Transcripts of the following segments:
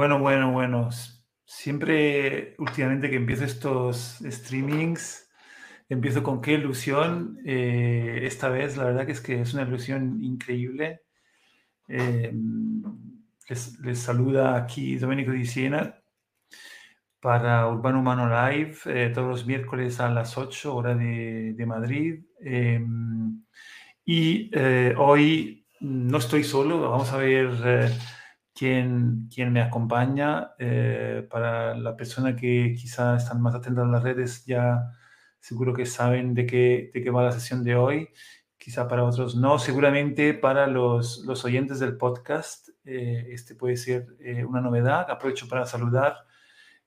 Bueno, bueno, bueno. Siempre últimamente que empiezo estos streamings, empiezo con qué ilusión. Eh, esta vez la verdad que es que es una ilusión increíble. Eh, les, saluda aquí Domenico Di Siena para Urbano Humano Live eh, todos los miércoles a las 8 hora de, de Madrid. y hoy no estoy solo, vamos a ver quien, quien me acompaña. Eh, para la persona que quizá están más atentas a las redes, ya seguro que saben de qué, de qué va la sesión de hoy. Quizá para otros no. Seguramente para los, los oyentes del podcast, eh, este puede ser eh, una novedad. Aprovecho para saludar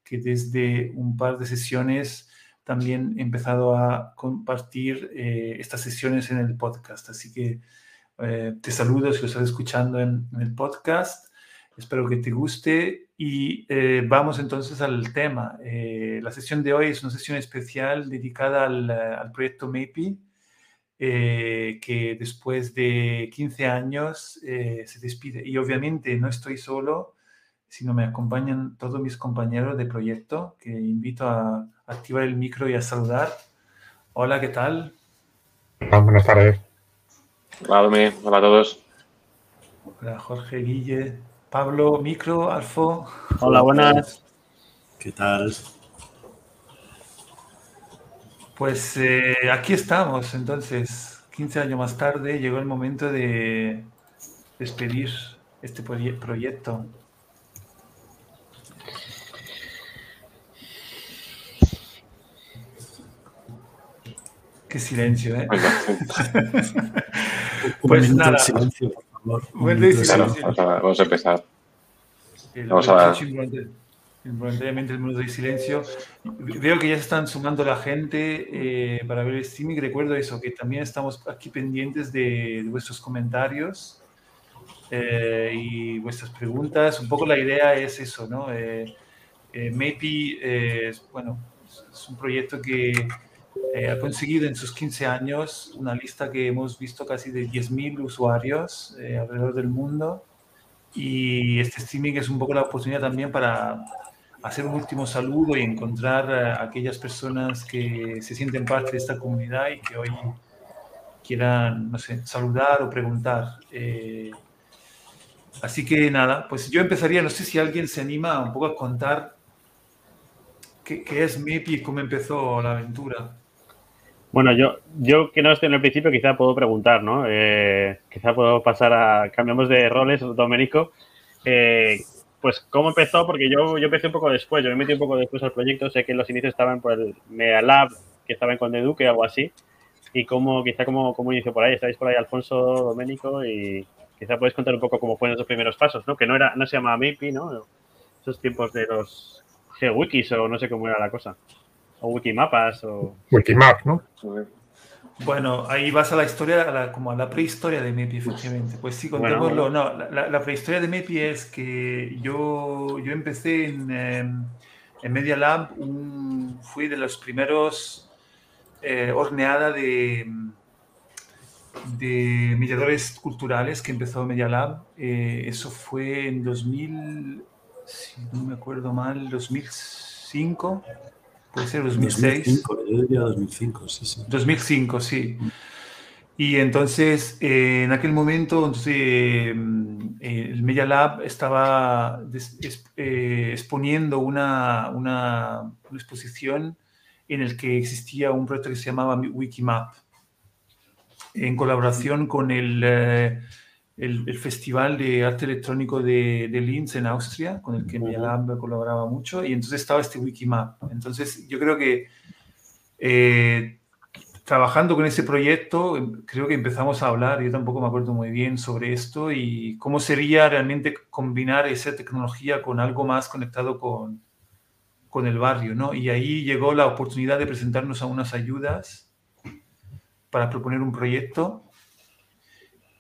que desde un par de sesiones también he empezado a compartir estas sesiones en el podcast. Así que te saludo si lo estás escuchando en, en el podcast. Espero que te guste y eh, vamos entonces al tema. Eh, la sesión de hoy es una sesión especial dedicada al, al proyecto MAPI, eh, que después de 15 años se despide. Y obviamente no estoy solo, sino me acompañan todos mis compañeros de proyecto, que invito a activar el micro y a saludar. Hola, ¿qué tal? Hola, buenas tardes. Hola, Hola a todos. Hola, Jorge Guille. Pablo, micro, Alfo. Hola, buenas. ¿Qué tal? Pues eh, aquí estamos, entonces, 15 años más tarde llegó el momento de despedir este proyecto. Qué silencio, ¿eh? pues nada. Silencio, vamos a empezar. Vamos a Involuntariamente el mundo de silencio. Veo que ya se están sumando la gente eh, para ver el streaming. Recuerdo eso, que también estamos aquí pendientes de, vuestros comentarios eh, y vuestras preguntas. Un poco la idea es eso, ¿no? Eh, eh bueno, es un proyecto que eh, ha conseguido en sus 15 años una lista que hemos visto casi de 10.000 usuarios eh, alrededor del mundo. Y este streaming es un poco la oportunidad también para hacer un último saludo y encontrar a aquellas personas que se sienten parte de esta comunidad y que hoy quieran, no sé, saludar o preguntar. Eh, así que nada, pues yo empezaría, no sé si alguien se anima un poco a contar qué, qué es MIPI y cómo empezó la aventura. Bueno, yo, yo que no estoy en el principio, quizá puedo preguntar, ¿no? Eh, quizá puedo pasar a. Cambiamos de roles, Domenico. Eh, pues, ¿cómo empezó? Porque yo, yo empecé un poco después, yo me metí un poco después al proyecto. Sé que los inicios estaban por el Media Lab, que estaba en Conde Duque, algo así. Y cómo, quizá, cómo, cómo inició por ahí. Estáis por ahí, Alfonso, Domenico, y quizá puedes contar un poco cómo fueron esos primeros pasos, ¿no? Que no, era, no se llamaba MIPI, ¿no? Esos tiempos de los GeoWikis o no sé cómo era la cosa o Wikimapas o... Wikimap, ¿no? Bueno, ahí vas a la historia, como a la prehistoria de MEPI, efectivamente. Pues sí, contémoslo. No, la, prehistoria de MEPI es que yo, yo empecé en, em, en Media Lab, fui de los primeros eh, horneada de, de mediadores culturales que empezó Media Lab. Eh, eso fue en 2000, si no me acuerdo mal, 2005 puede ser 2006. 2005, yo diría 2005, sí, sí. 2005, sí. Y entonces, eh, en aquel momento, entonces, eh, el Media Lab estaba eh, exponiendo una, una, exposición en la que existía un proyecto que se llamaba Wikimap, en colaboración con el el, Festival de Arte Electrónico de, de, Linz en Austria, con el que mi Lab colaboraba mucho, y entonces estaba este Wikimap. Entonces yo creo que eh, trabajando con ese proyecto, em, creo que empezamos a hablar, yo tampoco me acuerdo muy bien sobre esto, y cómo sería realmente combinar esa tecnología con algo más conectado con, con el barrio, ¿no? Y ahí llegó la oportunidad de presentarnos a unas ayudas para proponer un proyecto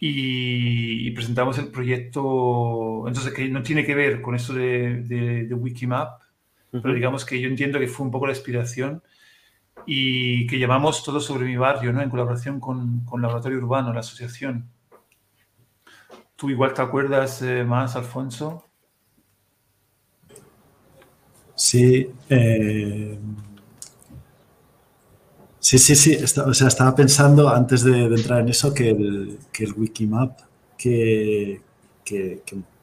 y, presentamos el proyecto, entonces que no tiene que ver con esto de, de, Wikimap, pero digamos que yo entiendo que fue un poco la inspiración y que llamamos todo sobre mi barrio, ¿no? En colaboración con, con Laboratorio Urbano, la asociación. ¿Tú igual te acuerdas eh, más, Alfonso? Sí, eh, sí, sí, sí. o sea, estaba pensando antes de, entrar en eso que el, que el Wikimap que,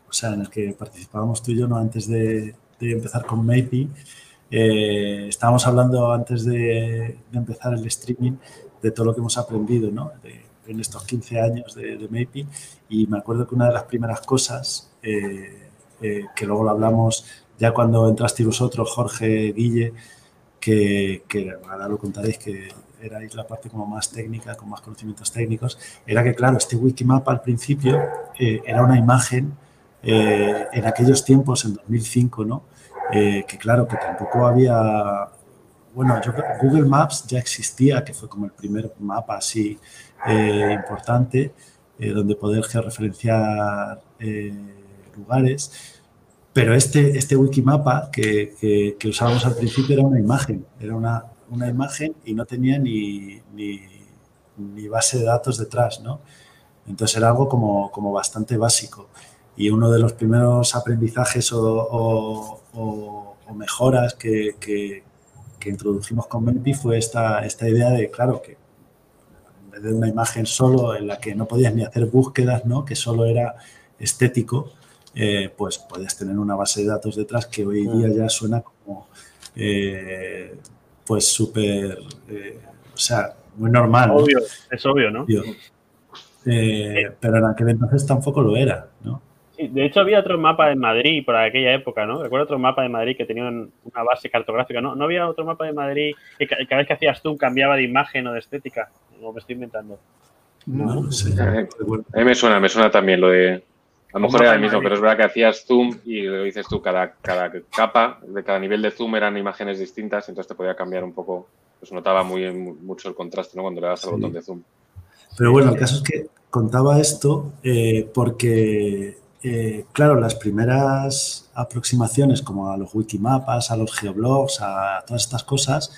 o sea, en el que participábamos tú y yo ¿no? antes de, empezar con Maypi, eh, estábamos hablando antes de, empezar el streaming de todo lo que hemos aprendido ¿no? en estos 15 años de, de y me acuerdo que una de las primeras cosas, eh, eh, que luego lo hablamos ya cuando entrasteis vosotros, Jorge, Guille, que, que ahora lo contaréis, que erais la parte como más técnica, con más conocimientos técnicos, era que, claro, este Wikimap al principio eh, era una imagen eh, en aquellos tiempos, en 2005, ¿no? Eh, que claro, que tampoco había... Bueno, yo Google Maps ya existía, que fue como el primer mapa así importante, donde poder georreferenciar lugares, pero este, este Wikimapa que, que, que, usábamos al principio era una imagen, era una, una imagen y no tenía ni, ni, base de datos detrás, ¿no? Entonces era algo como, como bastante básico. Y uno de los primeros aprendizajes o, mejoras que, que, introdujimos con Menpi fue esta, esta idea de, claro, que en vez de una imagen solo en la que no podías ni hacer búsquedas, ¿no? que solo era estético, eh, pues podías tener una base de datos detrás que hoy día ya suena como eh, pues súper, eh, o sea, muy normal. Obvio, es obvio, ¿no? Eh, pero en aquel entonces tampoco lo era, ¿no? Sí, de hecho había otro mapa en Madrid por aquella época, ¿no? Recuerdo otro mapa de Madrid que tenía una base cartográfica, ¿no? ¿No había otro mapa de Madrid que cada vez que hacías tú cambiaba de imagen o de estética? O me estoy inventando. No, no sé. A mí me suena, me suena también lo de a lo mejor era el mismo, pero es verdad que hacías zoom y lo dices tú, cada, cada capa, de cada nivel de zoom eran imágenes distintas, entonces te podía cambiar un poco, pues notaba muy, mucho el contraste ¿no? cuando le das al botón de zoom. Pero bueno, el caso es que contaba esto eh, porque, eh, claro, las primeras aproximaciones como a los wikimapas, a los geoblogs, a todas estas cosas,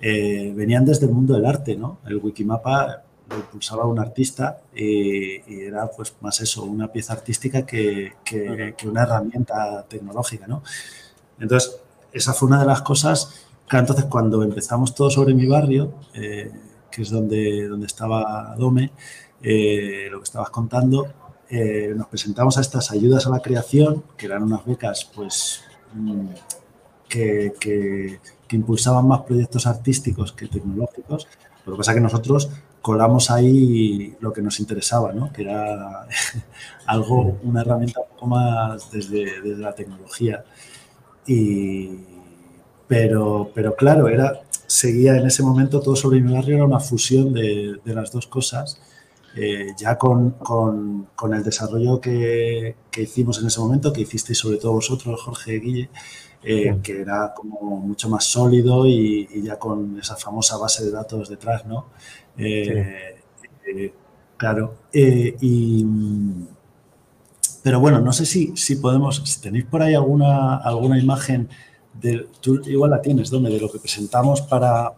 eh, venían desde el mundo del arte, ¿no? El wikimapa lo impulsaba un artista y, era pues más eso, una pieza artística que, una herramienta tecnológica, ¿no? Entonces, esa fue una de las cosas que entonces cuando empezamos todo sobre mi barrio, eh, que es donde, donde estaba Dome, eh, lo que estabas contando, eh, nos presentamos a estas ayudas a la creación, que eran unas becas pues mm, que, que impulsaban más proyectos artísticos que tecnológicos. Lo que pasa es que nosotros colamos ahí lo que nos interesaba, ¿no? que era algo, una herramienta un poco más desde, la tecnología. Y, pero, pero claro, era, seguía en ese momento todo sobre mi barrio, era una fusión de, las dos cosas. Eh, ya con, con, con, el desarrollo que, que, hicimos en ese momento, que hicisteis sobre todo vosotros, Jorge Guille, eh, que era como mucho más sólido y, y, ya con esa famosa base de datos detrás, ¿no? Eh, eh, claro. Eh, pero bueno, no sé si, si podemos, si tenéis por ahí alguna, alguna imagen, de, tú igual la tienes, donde de lo que presentamos para,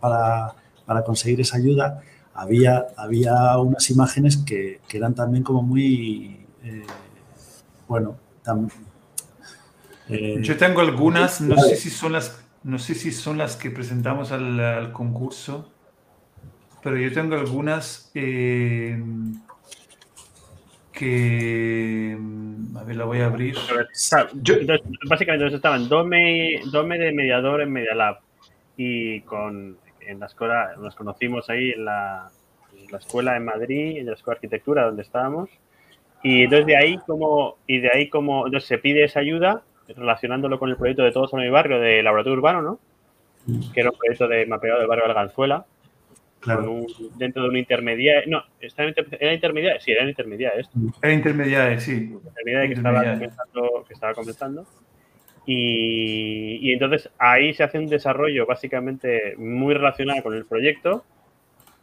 conseguir esa ayuda, había, había unas imágenes que, eran también como muy, bueno, Yo tengo algunas, no sé si son las, no sé si son las que presentamos al concurso pero yo tengo algunas eh, que... A ver, la voy a abrir. básicamente estaban Dome, Dome de mediador en Media Lab y con, en la escuela, nos conocimos ahí en la, la escuela en Madrid, en la escuela de arquitectura donde estábamos. Y entonces de ahí como, y de ahí como entonces se pide esa ayuda relacionándolo con el proyecto de Todos en mi barrio de laboratorio urbano, ¿no? Mm. Que era un proyecto de mapeado del barrio de Alganzuela dentro de un intermediario. No, ¿era intermediario? Sí, era intermediario esto. Era intermediario, sí. Intermediario que, Estaba comenzando, que estaba comenzando. Y, y, entonces ahí se hace un desarrollo básicamente muy relacionado con el proyecto.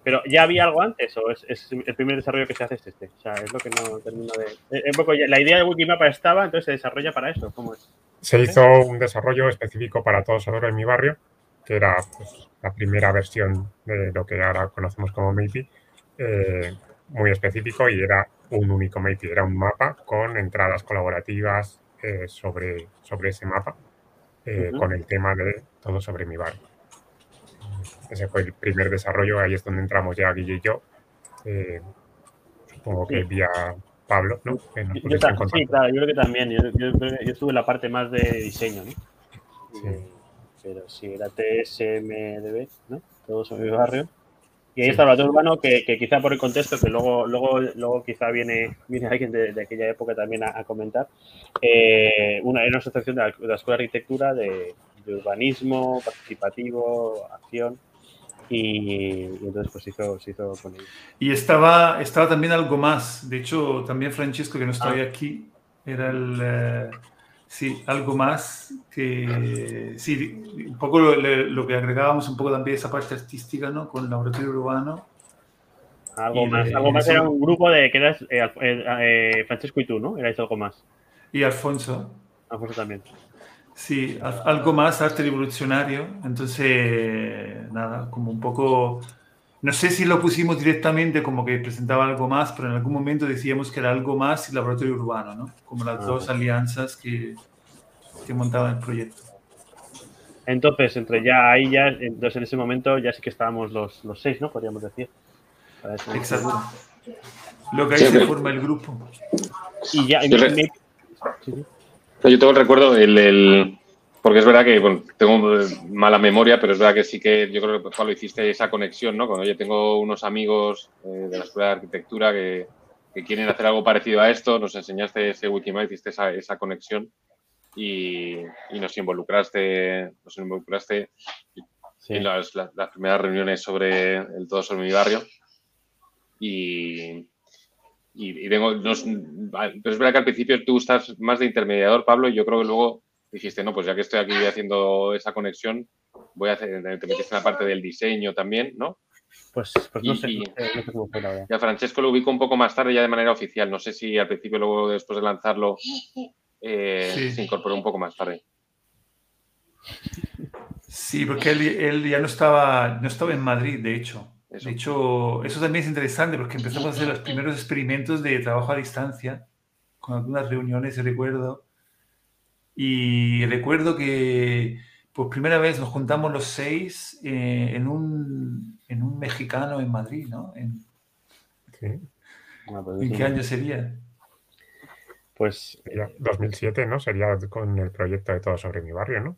Pero ¿ya había algo antes o es, el primer desarrollo que se hace es este? O sea, es lo que no termino de... la idea de Wikimapa estaba, entonces se desarrolla para eso. ¿Cómo es? Se hizo un desarrollo específico para todos ahora en mi barrio, que era pues, la primera versión de lo que ahora conocemos como MAPI, eh, muy específico y era un único MAPI, era un mapa con entradas colaborativas eh, sobre, sobre ese mapa. eh, con el tema de todo sobre mi barrio. Ese fue el primer desarrollo, ahí es donde entramos ya Guille y yo. Supongo que vía Pablo, ¿no? Yo, sí, claro, yo creo que también. Yo, estuve en la parte más de diseño, ¿no? Sí. Pero sí, era TSMDB, ¿no? Todo sobre mi barrio. Y ahí está el laboratorio urbano, que, que, quizá por el contexto, que luego, luego, luego quizá viene, viene alguien de, aquella época también a, comentar, eh, una, era una asociación de la, Escuela de Arquitectura de, urbanismo, participativo, acción, y, entonces pues hizo, se hizo con ellos. Y estaba, estaba también algo más, de hecho también Francesco, que no está ah. aquí, era el... Eh, Sí, algo más que, sí, un poco lo, que agregábamos, un poco también esa parte artística, ¿no? Con el laboratorio urbano. Algo más, algo más era un grupo de que eras eh, eh, eh, Francesco y tú, ¿no? Erais algo más. Y Alfonso. Alfonso también. Sí, algo más arte revolucionario. Entonces, nada, como un poco no sé si lo pusimos directamente como que presentaba algo más, pero en algún momento decíamos que era algo más y laboratorio urbano, ¿no? Como las dos alianzas que, que montaban el proyecto. Entonces, entre ya ahí, ya, entonces en ese momento ya sí que estábamos los, los seis, ¿no? Podríamos decir. Exacto. Lo que ahí se forma el grupo. Y ya. Yo, yo tengo el recuerdo, el, porque es verdad que bueno, tengo mala memoria, pero es verdad que sí que yo creo que Pablo hiciste esa conexión, ¿no? Cuando oye, tengo unos amigos eh, de la Escuela de Arquitectura que, quieren hacer algo parecido a esto, nos enseñaste ese Wikimap, hiciste esa, esa conexión y, nos involucraste, nos involucraste en las, primeras reuniones sobre el todo sobre mi barrio. Y, y, tengo, pero es verdad que al principio tú estás más de intermediador, Pablo, y yo creo que luego dijiste, no, pues ya que estoy aquí haciendo esa conexión, voy a hacer, te metiste en la parte del diseño también, ¿no? Pues, pues no, sé, y, cómo fue la verdad. Ya Francesco lo ubico un poco más tarde, ya de manera oficial. No sé si al principio, luego después de lanzarlo, eh, se incorporó un poco más tarde. Sí, porque él, ya no estaba, no estaba en Madrid, de hecho. De hecho, eso también es interesante porque empezamos a hacer los primeros experimentos de trabajo a distancia, con algunas reuniones, recuerdo, y recuerdo que por primera vez nos juntamos los seis eh, en, un, en, un, mexicano en Madrid, ¿no? En, ah, pues ¿En qué año sería? Pues 2007, ¿no? Sería con el proyecto de Todo sobre mi barrio, ¿no?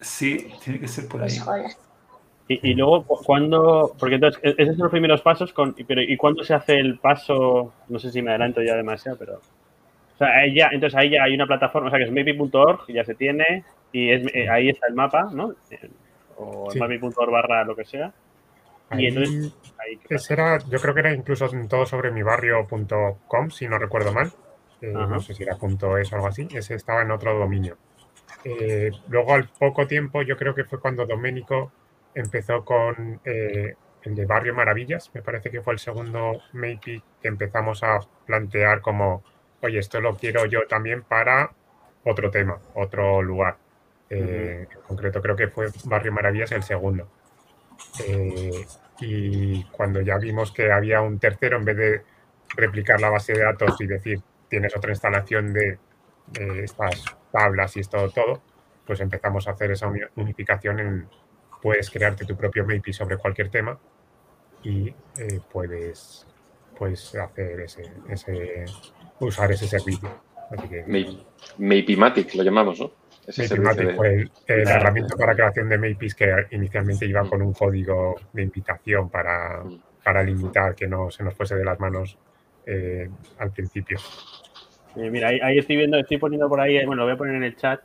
Sí, tiene que ser por ahí. Y, y luego, cuando, porque entonces, e-, esos son los primeros pasos, con, pero ¿y cuándo se hace el paso? No sé si me adelanto ya demasiado, pero o sea, ahí ya, entonces ahí ya hay una plataforma, o sea, que es maybe.org, ya se tiene, y es, eh, ahí está el mapa, ¿no? O sí. maybe.org barra lo que sea. y entonces, ahí, ese era, yo creo que era incluso todo sobre mi barrio.com, si no recuerdo mal. Eh, no sé si era .es o algo así. Ese estaba en otro dominio. Eh, luego, al poco tiempo, yo creo que fue cuando Doménico empezó con el de Barrio Maravillas. Me parece que fue el segundo maybe que empezamos a plantear como oye, esto lo quiero yo también para otro tema, otro lugar. Eh, en concreto creo que fue Barrio Maravillas el segundo. Eh, y cuando ya vimos que había un tercero, en vez de replicar la base de datos y decir, tienes otra instalación de, estas tablas y esto todo, pues empezamos a hacer esa unificación en, puedes crearte tu propio MAPI sobre cualquier tema y eh, puedes, puedes hacer ese, usar ese servicio. Así que, lo llamamos, ¿no? Mapimatic fue la herramienta para creación de Mapis que inicialmente iba mm. con un código de invitación para, mm. para limitar que no se nos fuese de las manos eh, al principio. mira, ahí, estoy viendo, estoy poniendo por ahí, bueno, lo voy a poner en el chat,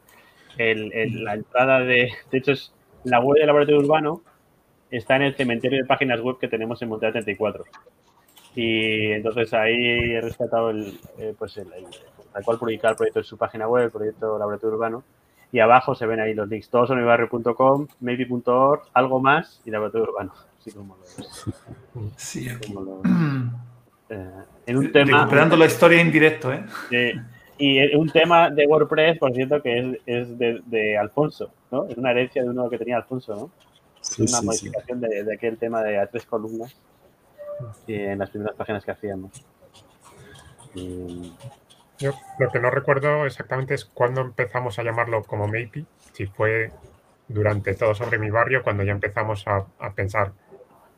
la entrada de, de hecho es la web del laboratorio urbano, está en el cementerio de páginas web que tenemos en Montreal 34. Y entonces ahí he rescatado el, eh, pues el, tal cual publicar el proyecto en su página web, el proyecto Laboratorio Urbano. Y abajo se ven ahí los links, todos en barrio.com, maybe.org, algo más y Laboratorio Urbano. Así como lo Sí, eh, en un tema. Recuperando la historia en directo, ¿eh? y un tema de WordPress, por cierto, que es, es de, de, Alfonso, ¿no? Es una herencia de uno que tenía Alfonso, ¿no? Es una modificación de, de, aquel tema de a tres columnas en las primeras páginas que hacíamos. Yo lo que no recuerdo exactamente es cuándo empezamos a llamarlo como Maypi, si fue durante todo sobre mi barrio cuando ya empezamos a, pensar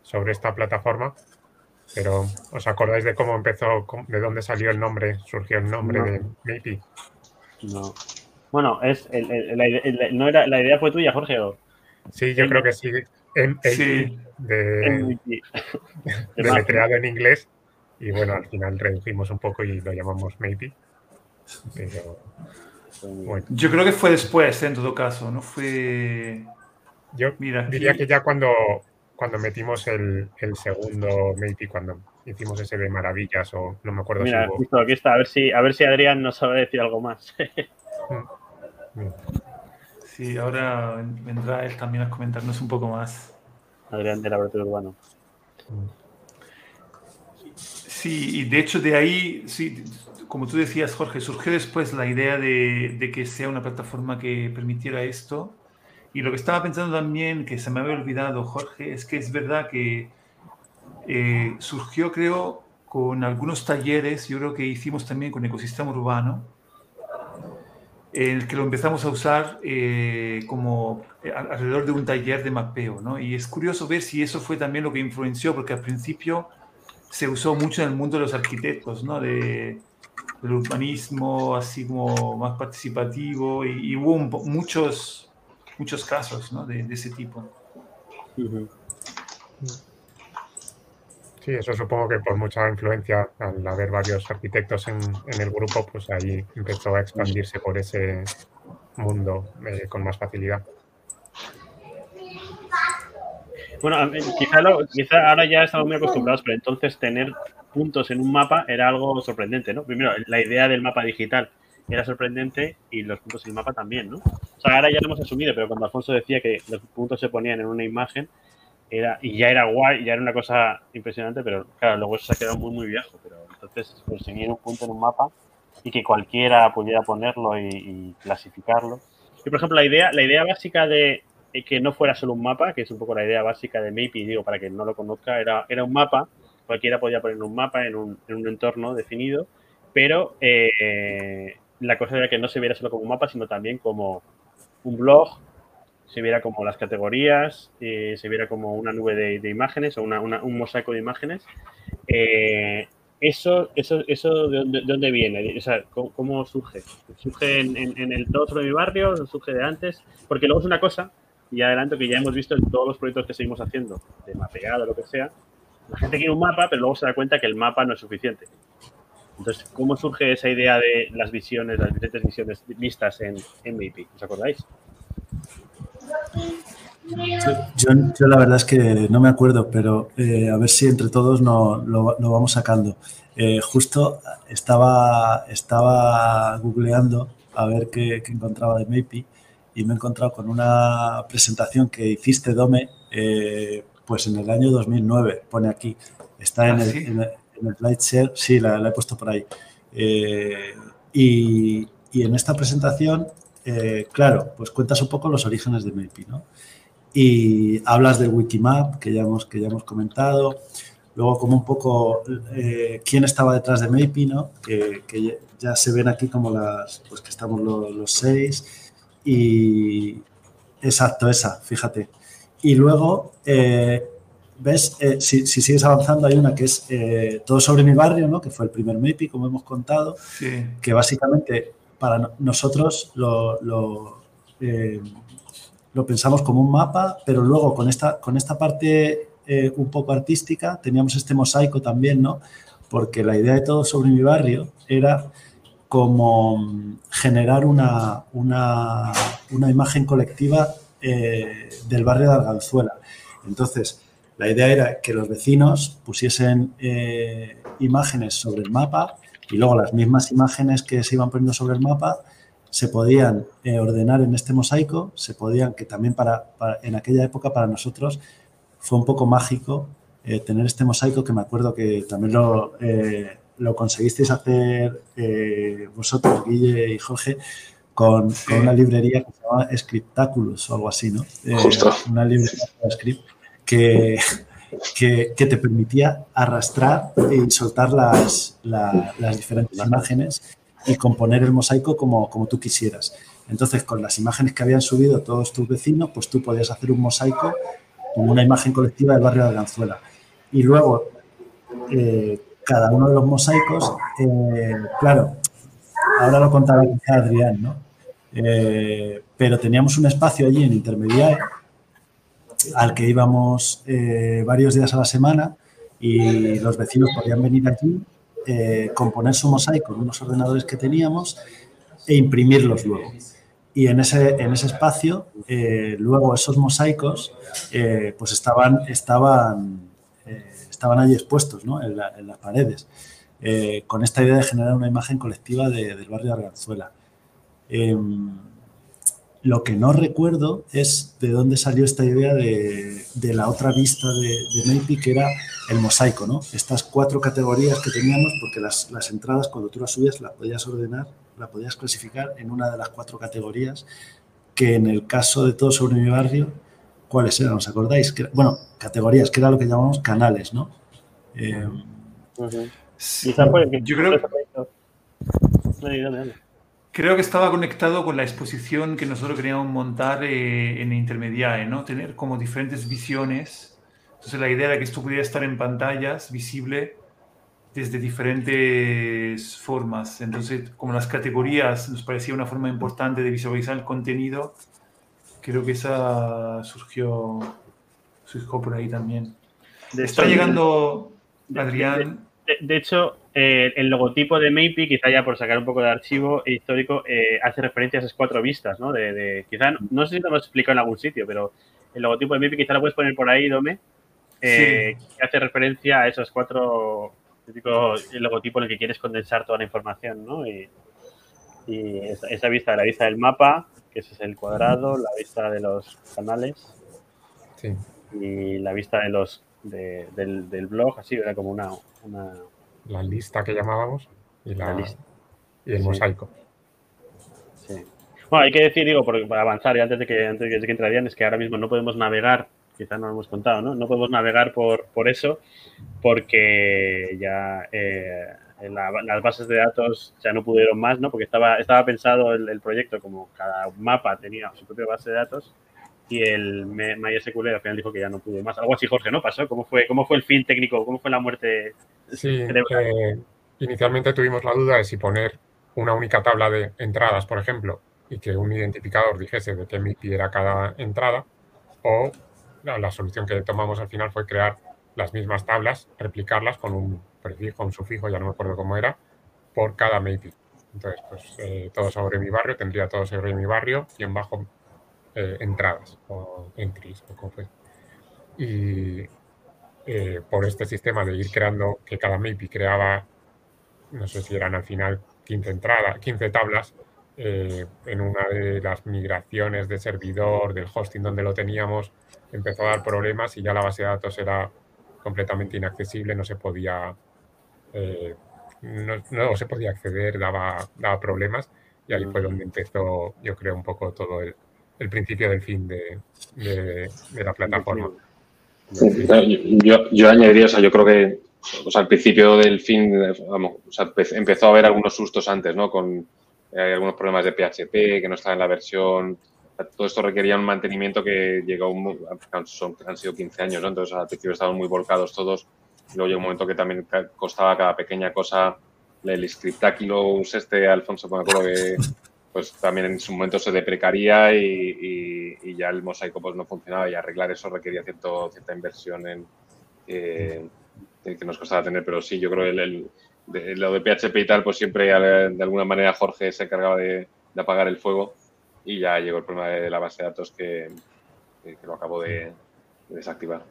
sobre esta plataforma. Pero ¿os acordáis de cómo empezó, de dónde salió el nombre, surgió el nombre de MIPI? No. Bueno, es no era, la idea fue tuya, Jorge. Sí, yo creo que sí. Sí. De, de creado en inglés. Y bueno, al final redujimos un poco y lo llamamos MIPI. Pero yo creo que fue después, en todo caso, no fue... Yo diría que ya cuando, cuando metimos el, segundo Maybe, cuando hicimos ese de maravillas o no me acuerdo Mira, si justo aquí está, a ver si, a ver si Adrián nos sabe decir algo más. Mm. Sí, ahora vendrá él también a comentarnos un poco más. Adrián de Laboratorio Urbano. Sí, y de hecho de ahí, sí, como tú decías, Jorge, surgió después la idea de, que sea una plataforma que permitiera esto. Y lo que estaba pensando también, que se me había olvidado, Jorge, es que es verdad que eh, surgió, creo, con algunos talleres, yo creo que hicimos también con Ecosistema Urbano, en el que lo empezamos a usar eh, como eh, alrededor de un taller de mapeo, ¿no? Y es curioso ver si eso fue también lo que influenció, porque al principio se usó mucho en el mundo de los arquitectos, ¿no? De, el urbanismo así como más participativo y, hubo muchos, muchos casos ¿no? de, ese tipo. Sí, eso supongo que por mucha influencia, al haber varios arquitectos en, el grupo, pues ahí empezó a expandirse por ese mundo eh, con más facilidad. Bueno, quizá, quizá, ahora ya estamos muy acostumbrados, pero entonces tener puntos en un mapa era algo sorprendente, ¿no? Primero, la idea del mapa digital era sorprendente y los puntos en el mapa también, ¿no? O sea, ahora ya lo hemos asumido, pero cuando Alfonso decía que los puntos se ponían en una imagen, era, y ya era guay, ya era una cosa impresionante, pero claro, luego eso se ha quedado muy, muy viejo. Pero entonces, conseguir un punto en un mapa y que cualquiera pudiera ponerlo y, y clasificarlo. Y por ejemplo, la idea, la idea básica de, que no fuera solo un mapa, que es un poco la idea básica de Maybe, digo, para quien no lo conozca, era, era un mapa, cualquiera podía poner un mapa en un, en un entorno definido, pero eh, la cosa era que no se viera solo como un mapa, sino también como un blog, se viera como las categorías, eh, se viera como una nube de, imágenes o una, un mosaico de imágenes. eso, eso, eso ¿de dónde, viene? O sea, ¿cómo, surge? ¿Surge en, el todo sobre mi barrio? ¿Surge de antes? Porque luego es una cosa y adelanto que ya hemos visto en todos los proyectos que seguimos haciendo, de mapeado, lo que sea, la gente quiere un mapa, pero luego se da cuenta que el mapa no es suficiente. Entonces, ¿cómo surge esa idea de las visiones, las diferentes visiones vistas en MVP? ¿Os acordáis? Yo, la verdad es que no me acuerdo, pero eh, a ver si entre todos no, lo, vamos sacando. Eh, justo estaba, estaba googleando a ver qué, qué encontraba de Maypi y me he encontrado con una presentación que hiciste, Dome, eh, pues en el año 2009, pone aquí. Está en, ¿Ah, el, en, el, SlideShare, sí, la, he puesto por ahí. Y, y, en esta presentación, eh, claro, pues cuentas un poco los orígenes de Maypi, ¿no? Y hablas del Wikimap, que ya hemos, que ya hemos comentado. Luego, como un poco quién estaba detrás de Maypi, ¿no? Que, que, ya se ven aquí como las, pues que estamos los, los seis y exacto, esa, fíjate. Y luego, eh, ¿ves? Eh, si, sigues avanzando, hay una que es eh, Todo sobre mi barrio, ¿no? que fue el primer MAPI, como hemos contado, que básicamente para nosotros lo, lo, lo, pensamos como un mapa, pero luego con esta, con esta parte un poco artística teníamos este mosaico también, ¿no? porque la idea de Todo sobre mi barrio era como generar una, una, imagen colectiva eh, del barrio de Arganzuela. Entonces, la idea era que los vecinos pusiesen eh, imágenes sobre el mapa y luego las mismas imágenes que se iban poniendo sobre el mapa se podían eh, ordenar en este mosaico, se podían, que también para, en aquella época para nosotros fue un poco mágico tener este mosaico que me acuerdo que también lo, lo conseguisteis hacer eh, vosotros, Guille y Jorge, con, una librería que se llama Scriptaculous o algo así, ¿no? Eh, Justo. Una librería de script que, que, te permitía arrastrar y soltar las, las diferentes imágenes y componer el mosaico como, como tú quisieras. Entonces, con las imágenes que habían subido todos tus vecinos, pues tú podías hacer un mosaico con una imagen colectiva del barrio de Arganzuela. Y luego, eh, cada uno de los mosaicos, eh, claro, ahora lo contará Adrián, ¿no? Eh, pero teníamos un espacio allí en Intermediae al que íbamos varios días a la semana y los vecinos podían venir aquí, componer su mosaico en unos ordenadores que teníamos e imprimirlos luego. Y en ese, en ese espacio, eh, luego esos mosaicos, eh, pues estaban, estaban, eh, estaban allí expuestos ¿no? en, las paredes, con esta idea de generar una imagen colectiva del barrio de Arganzuela. Lo que no recuerdo es de dónde salió esta idea de, la otra vista de, de que era el mosaico, ¿no? Estas cuatro categorías que teníamos, porque las, las entradas, cuando tú las subías, las podías ordenar la podías clasificar en una de las cuatro categorías que en el caso de todo sobre mi barrio, ¿cuáles eran? ¿Os acordáis? bueno, categorías, que era lo que llamamos canales, ¿no? Eh, yo creo, creo que estaba conectado con la exposición que nosotros queríamos montar eh, en Intermediae, ¿no? Tener como diferentes visiones. Entonces la idea era que esto pudiera estar en pantallas, visible, desde diferentes formas. Entonces, como las categorías nos parecía una forma importante de visualizar el contenido, creo que esa surgió, surgió por ahí también. Está llegando Adrián. De, hecho, eh, el logotipo de Maypi, quizá ya por sacar un poco de archivo histórico, eh, hace referencia a esas cuatro vistas, ¿no? De, quizá, no sé si te lo he explicado en algún sitio, pero el logotipo de Maypi quizá lo puedes poner por ahí, Dome, eh, que hace referencia a esos cuatro el logotipo en el que quieres condensar toda la información, ¿no? Y, esa, vista, la vista del mapa, que ese es el cuadrado, la vista de los canales y la vista de los del, blog, así, era como una, La lista que llamábamos y, la, y el mosaico. Sí. Bueno, hay que decir, digo, para avanzar y antes de que, antes de que entrarían, es que ahora mismo no podemos navegar quizás no lo hemos contado, ¿no? No podemos navegar por, por eso porque ya eh, las bases de datos ya no pudieron más, ¿no? Porque estaba, estaba pensado el, proyecto como cada mapa tenía su propia base de datos y el MySQL al final dijo que ya no pudo más. Algo así, Jorge, ¿no? ¿Pasó? ¿Cómo fue, cómo fue el fin técnico? ¿Cómo fue la muerte? Sí, eh, inicialmente tuvimos la duda de si poner una única tabla de entradas, por ejemplo, y que un identificador dijese de qué MIPI era cada entrada, o la, solución que tomamos al final fue crear las mismas tablas, replicarlas con un prefijo, un sufijo, ya no me acuerdo cómo era, por cada MAPI. Entonces, pues eh, todo sobre mi barrio tendría todo sobre mi barrio y en bajo eh, entradas o entries o como fue. Y eh, por este sistema de ir creando, que cada MAPI creaba, no sé si eran al final 15 entradas, 15 tablas, en una de las migraciones de servidor, del hosting donde lo teníamos, empezó a dar problemas y ya la base de datos era completamente inaccesible, no se podía, eh, no, se podía acceder, daba, daba problemas y ahí fue donde empezó, yo creo, un poco todo el, principio del fin de, la plataforma. yo, yo, añadiría, o sea, yo creo que al principio del fin, empezó a haber algunos sustos antes, ¿no? Con eh, algunos problemas de PHP que no estaba en la versión todo esto requería un mantenimiento que llegó, son, han sido 15 años, ¿no? Entonces al principio estaban muy volcados todos. Luego llegó un momento que también costaba cada pequeña cosa, el scriptaculous este, Alfonso, me acuerdo que pues también en su momento se deprecaría y, ya el mosaico pues no funcionaba y arreglar eso requería cierto, cierta inversión en, eh, que nos costaba tener, pero sí, yo creo que el, lo de PHP y tal, pues siempre de alguna manera Jorge se encargaba de, de apagar el fuego y ya llegó el problema de la base de datos que, lo acabo de, desactivar.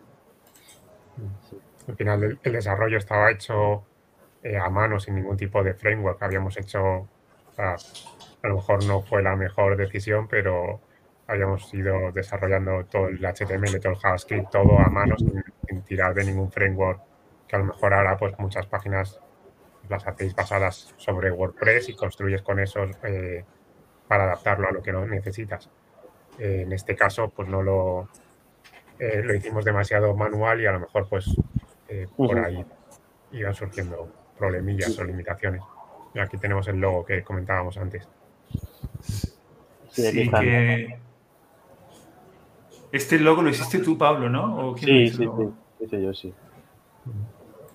Al final el, desarrollo estaba hecho eh, a mano sin ningún tipo de framework. Habíamos hecho, a lo mejor no fue la mejor decisión, pero habíamos ido desarrollando todo el HTML, todo el JavaScript, todo a mano sin, tirar de ningún framework que a lo mejor ahora pues muchas páginas las hacéis basadas sobre WordPress y construyes con esos eh, para adaptarlo a lo que necesitas. Eh, en este caso, pues no lo, eh, lo hicimos demasiado manual y a lo mejor pues eh, por ahí iban surgiendo problemillas o limitaciones. Y aquí tenemos el logo que comentábamos antes. Sí, que... Este logo lo hiciste tú, Pablo, ¿no? sí, sí, sí, sí, yo sí.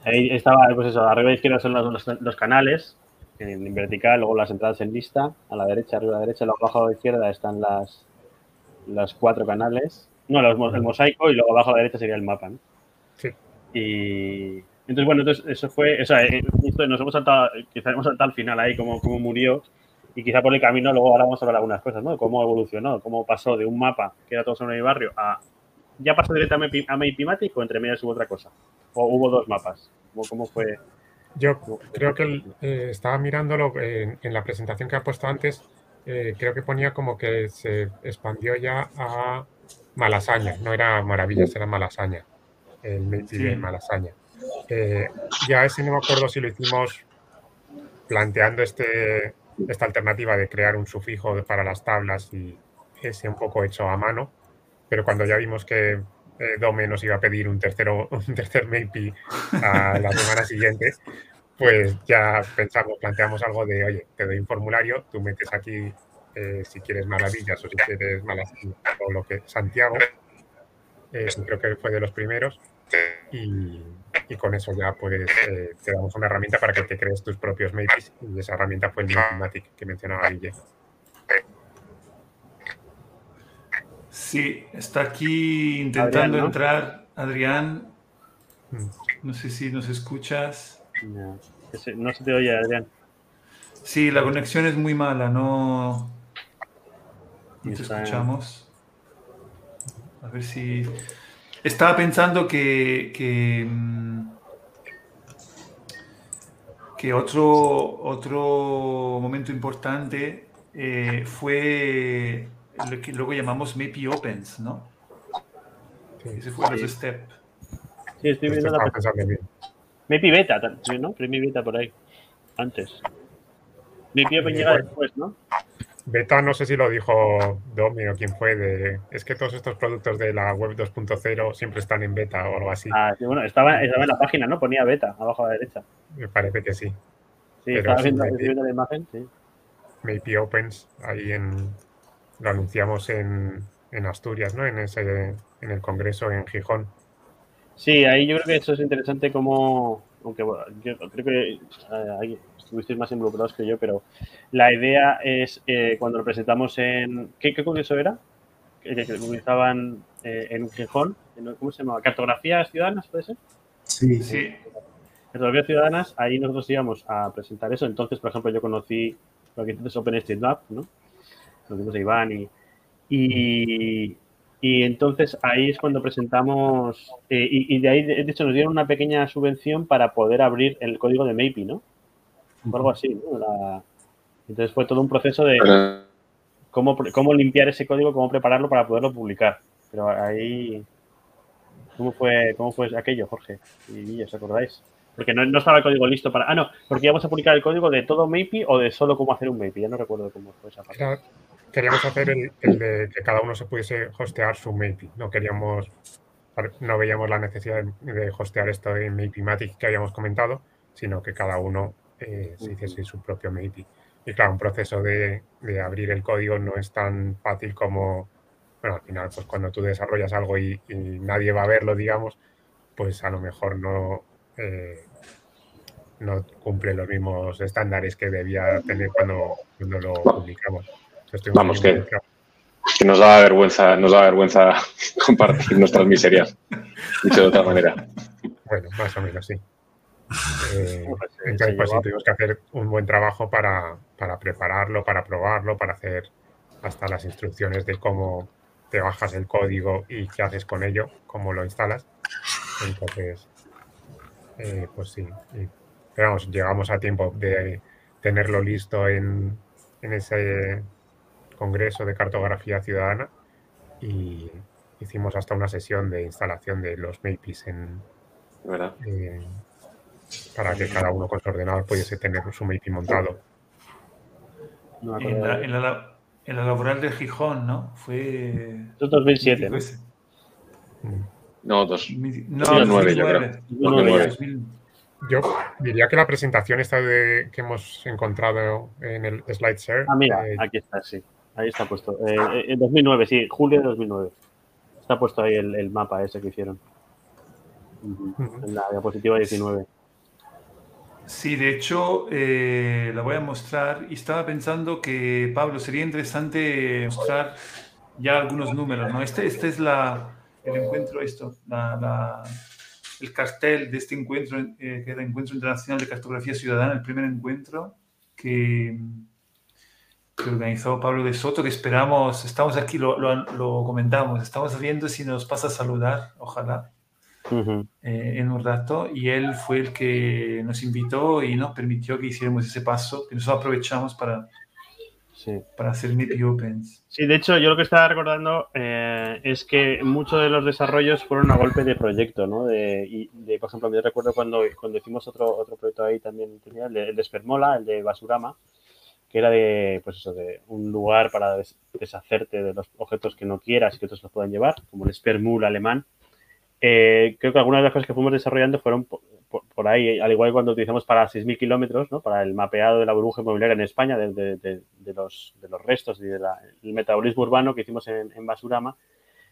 Ahí estaba, pues eso, arriba izquierda son los, los, canales, en, vertical, luego las entradas en lista, a la derecha, arriba a la derecha, luego abajo a la izquierda están las, las cuatro canales, no, los, el mosaico y luego abajo a la derecha sería el mapa, ¿no? Sí. Y entonces, bueno, entonces eso fue, o sea, eh, nos hemos saltado, quizá hemos saltado al final ahí, como, como murió, y quizá por el camino luego ahora vamos a hablar algunas cosas, ¿no? Cómo evolucionó, cómo pasó de un mapa que era todo sobre mi barrio a ya pasó directamente a Mapimatic o entre medias hubo otra cosa. O hubo dos mapas. ¿Cómo, fue? Yo creo que eh, estaba mirándolo en, la presentación que ha puesto antes. Eh, creo que ponía como que se expandió ya a Malasaña. No era Maravillas, era Malasaña. El Maypi de Malasaña. Eh, ya ese no me acuerdo si lo hicimos planteando este esta alternativa de crear un sufijo para las tablas y ese un poco hecho a mano, pero cuando ya vimos que eh, Dome nos iba a pedir un, tercero, un tercer MAPI a la semana siguiente, pues ya pensamos, planteamos algo de, oye, te doy un formulario, tú metes aquí eh, si quieres maravillas o si quieres malas o lo que Santiago, eh, creo que fue de los primeros, y, y con eso ya pues eh, te damos una herramienta para que te crees tus propios MAPIs y esa herramienta fue el Matic que mencionaba Guille. Sí, está aquí intentando entrar Adrián. Mm. No sé si nos escuchas. No, no se te oye, Adrián. Sí, la conexión es muy mala, no, no te escuchamos. A ver si... Estaba pensando que, que, mm, otro, otro momento importante eh, fue lo que luego llamamos Maybe Opens, ¿no? Ese fue el step. Sí, estoy viendo la Maybe Beta, ¿no? Maybe Beta por ahí, antes. Maybe Open llega después, ¿no? Beta, no sé si lo dijo Domi o quién fue, de, es que todos estos productos de la web 2.0 siempre están en beta o algo así. Ah, sí, bueno, estaba, estaba, en la página, ¿no? Ponía beta, abajo a la derecha. Me parece que sí. Sí, estaba viendo, la imagen, sí. Maybe Opens, ahí en, lo anunciamos en, en Asturias, ¿no? En, ese, en el congreso en Gijón. Sí, ahí yo creo que eso es interesante como, aunque bueno, yo creo que eh, ahí estuvisteis más involucrados que yo, pero la idea es eh, cuando lo presentamos en... ¿Qué, qué congreso era? Que, que, utilizaban eh, en Gijón, ¿cómo se llama? ¿Cartografías ciudadanas, puede ser? Sí, sí. Cartografías ciudadanas, ahí nosotros íbamos a presentar eso. Entonces, por ejemplo, yo conocí lo que entonces OpenStreetMap, ¿no? Conocimos a Iván y, y, y entonces ahí es cuando presentamos, eh, y, de ahí, de hecho, nos dieron una pequeña subvención para poder abrir el código de Maypi, ¿no? O algo así, ¿no? entonces fue todo un proceso de cómo, cómo limpiar ese código, cómo prepararlo para poderlo publicar. Pero ahí, ¿cómo fue, cómo fue aquello, Jorge? Y ¿os acordáis? Porque no, no, estaba el código listo para. Ah, no, porque íbamos a publicar el código de todo Maypi o de solo cómo hacer un Maypi. Ya no recuerdo cómo fue esa parte queríamos hacer el, de que cada uno se pudiese hostear su MAPI. No queríamos, no veíamos la necesidad de hostear esto en Matic que habíamos comentado, sino que cada uno eh, se hiciese su propio MAPI. Y claro, un proceso de, abrir el código no es tan fácil como, bueno, al final, pues cuando tú desarrollas algo y, nadie va a verlo, digamos, pues a lo mejor no, eh, no cumple los mismos estándares que debía tener cuando, cuando lo publicamos. Vamos, que, nos da vergüenza, nos da vergüenza compartir nuestras miserias, dicho de otra manera. Bueno, más o menos, sí. Eh, entonces, pues sí, tuvimos que hacer un buen trabajo para, prepararlo, para probarlo, para hacer hasta las instrucciones de cómo te bajas el código y qué haces con ello, cómo lo instalas. Entonces, eh, pues sí. pero vamos, llegamos a tiempo de tenerlo listo en, en ese Congreso de Cartografía Ciudadana y hicimos hasta una sesión de instalación de los MAPIs en, eh, para que cada uno con su ordenador pudiese tener su MAPI montado. en, la, laboral de Gijón, ¿no? Fue... 2007, ¿no? No, 2009, yo creo. Yo diría que la presentación esta de, que hemos encontrado en el SlideShare. Ah, mira, eh, aquí está, sí. Ahí está puesto. Eh, en 2009, sí, julio de 2009. Está puesto ahí el, mapa ese que hicieron. En la diapositiva 19. Sí, de hecho, eh, la voy a mostrar y estaba pensando que, Pablo, sería interesante mostrar ya algunos números, ¿no? Este, este es la, el encuentro, esto, el cartel de este encuentro, eh, que era el Encuentro Internacional de Cartografía Ciudadana, el primer encuentro que, que organizó Pablo de Soto, que esperamos, estamos aquí, lo, lo, comentamos, estamos viendo si nos pasa a saludar, ojalá, eh, en un rato, y él fue el que nos invitó y nos permitió que hiciéramos ese paso, que nosotros aprovechamos para, para hacer MIPI Opens. Sí, de hecho, yo lo que estaba recordando eh, es que muchos de los desarrollos fueron a golpe de proyecto, ¿no? De, de, por ejemplo, yo recuerdo cuando, cuando hicimos otro, otro proyecto ahí también, el de Spermola, el de Basurama, que era de, pues eso, de un lugar para deshacerte de los objetos que no quieras y que otros los puedan llevar, como el Spermul alemán. Eh, creo que algunas de las cosas que fuimos desarrollando fueron por, ahí, al igual que cuando utilizamos para 6.000 kilómetros, ¿no? para el mapeado de la burbuja inmobiliaria en España, de, de, los, de los, restos y del metabolismo urbano que hicimos en, Basurama,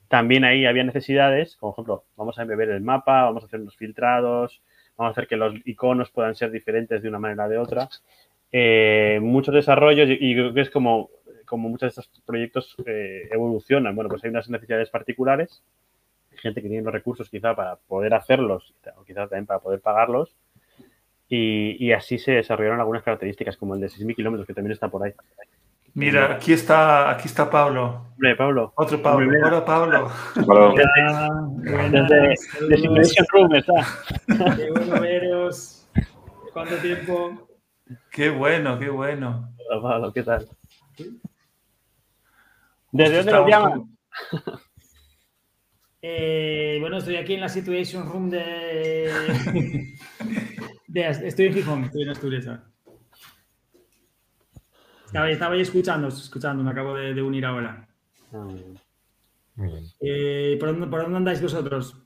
también ahí había necesidades, como ejemplo, vamos a embeber el mapa, vamos a hacer unos filtrados, vamos a hacer que los iconos puedan ser diferentes de una manera o de otra. Eh, muchos desarrollos y, creo que es como, como muchos de estos proyectos eh, evolucionan. Bueno, pues hay unas necesidades particulares, gente que tiene los recursos quizá para poder hacerlos o quizás también para poder pagarlos. Y, así se desarrollaron algunas características, como el de 6.000 kilómetros, que también está por ahí. Mira, aquí está, aquí está Pablo. Hombre, Pablo. Otro Pablo. Hola, Pablo. Desde, desde, Room está. Qué bueno veros. ¿Cuánto tiempo? Qué bueno, qué bueno. Hola, ¿qué tal? ¿Desde dónde nos llaman? Eh, bueno, estoy aquí en la Situation Room de... estoy en Gijón, estoy en Asturias. Estaba, estaba ahí escuchando, escuchando, me acabo de, unir ahora. Ah, muy bien. Eh, ¿por, dónde, ¿por, dónde, andáis vosotros?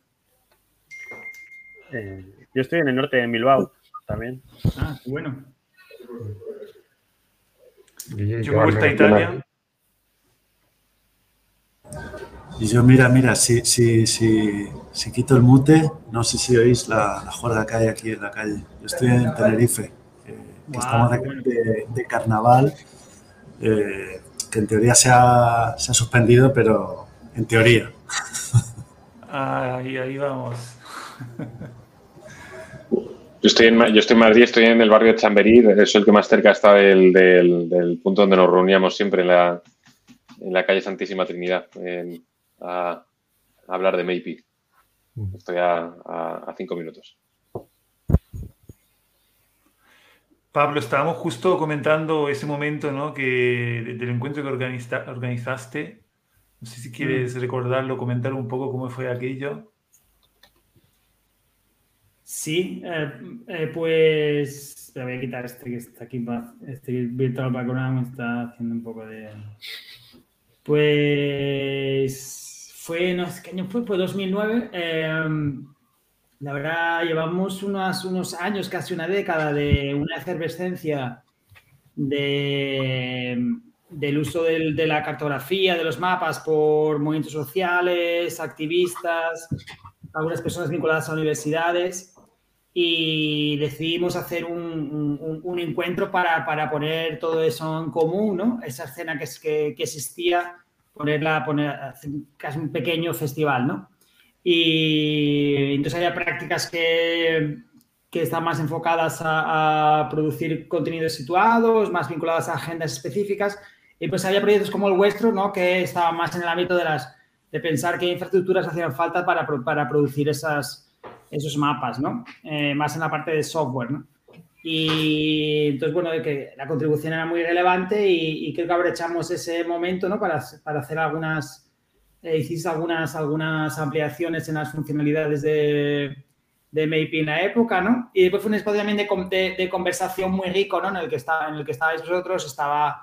Eh, yo estoy en el norte, en Bilbao, también. Ah, bueno. Yo me gusta Italia. Y yo, mira, mira, si, si, si, si quito el mute, no sé si oís la, la juerga que hay aquí en la calle. Yo estoy en Tenerife, que estamos de, de, carnaval, eh, que en teoría se ha, se ha, suspendido, pero en teoría. Ahí, ahí vamos. Yo estoy, en, yo estoy en Madrid, estoy en el barrio de Chamberí, es el que más cerca está del, del, punto donde nos reuníamos siempre en la, en la calle Santísima Trinidad, a, hablar de Maypi. Mm. Estoy a, cinco minutos. Pablo, estábamos justo comentando ese momento ¿no? que, del encuentro que organizaste. No sé si quieres mm. recordarlo, comentar un poco cómo fue aquello. Sí, eh, eh, pues voy a quitar este que está aquí, este virtual background está haciendo un poco de... Pues fue, no sé qué año fue, pues 2009. Em, la verdad, llevamos unos, unos años, casi una década, de una efervescencia de, del uso de la cartografía, de los mapas por movimientos sociales, activistas, algunas personas vinculadas a universidades y decidimos hacer un, un, encuentro para, para, poner todo eso en común, ¿no? Esa escena que, que, que existía, ponerla, poner, casi un pequeño festival, ¿no? Y entonces había prácticas que, que están más enfocadas a, a, producir contenidos situados, más vinculadas a agendas específicas, y pues había proyectos como el vuestro, ¿no? Que estaban más en el ámbito de las de pensar qué infraestructuras hacían falta para, para producir esas esos mapas, ¿no? Eh, más en la parte de software, ¿no? Y entonces, bueno, de que la contribución era muy relevante y, creo que aprovechamos ese momento, ¿no? Para, para hacer algunas, eh, algunas, algunas ampliaciones en las funcionalidades de, de Maybe en la época, ¿no? Y después fue un espacio también de, de, conversación muy rico, ¿no? En el que, está, en el que estabais vosotros, estaba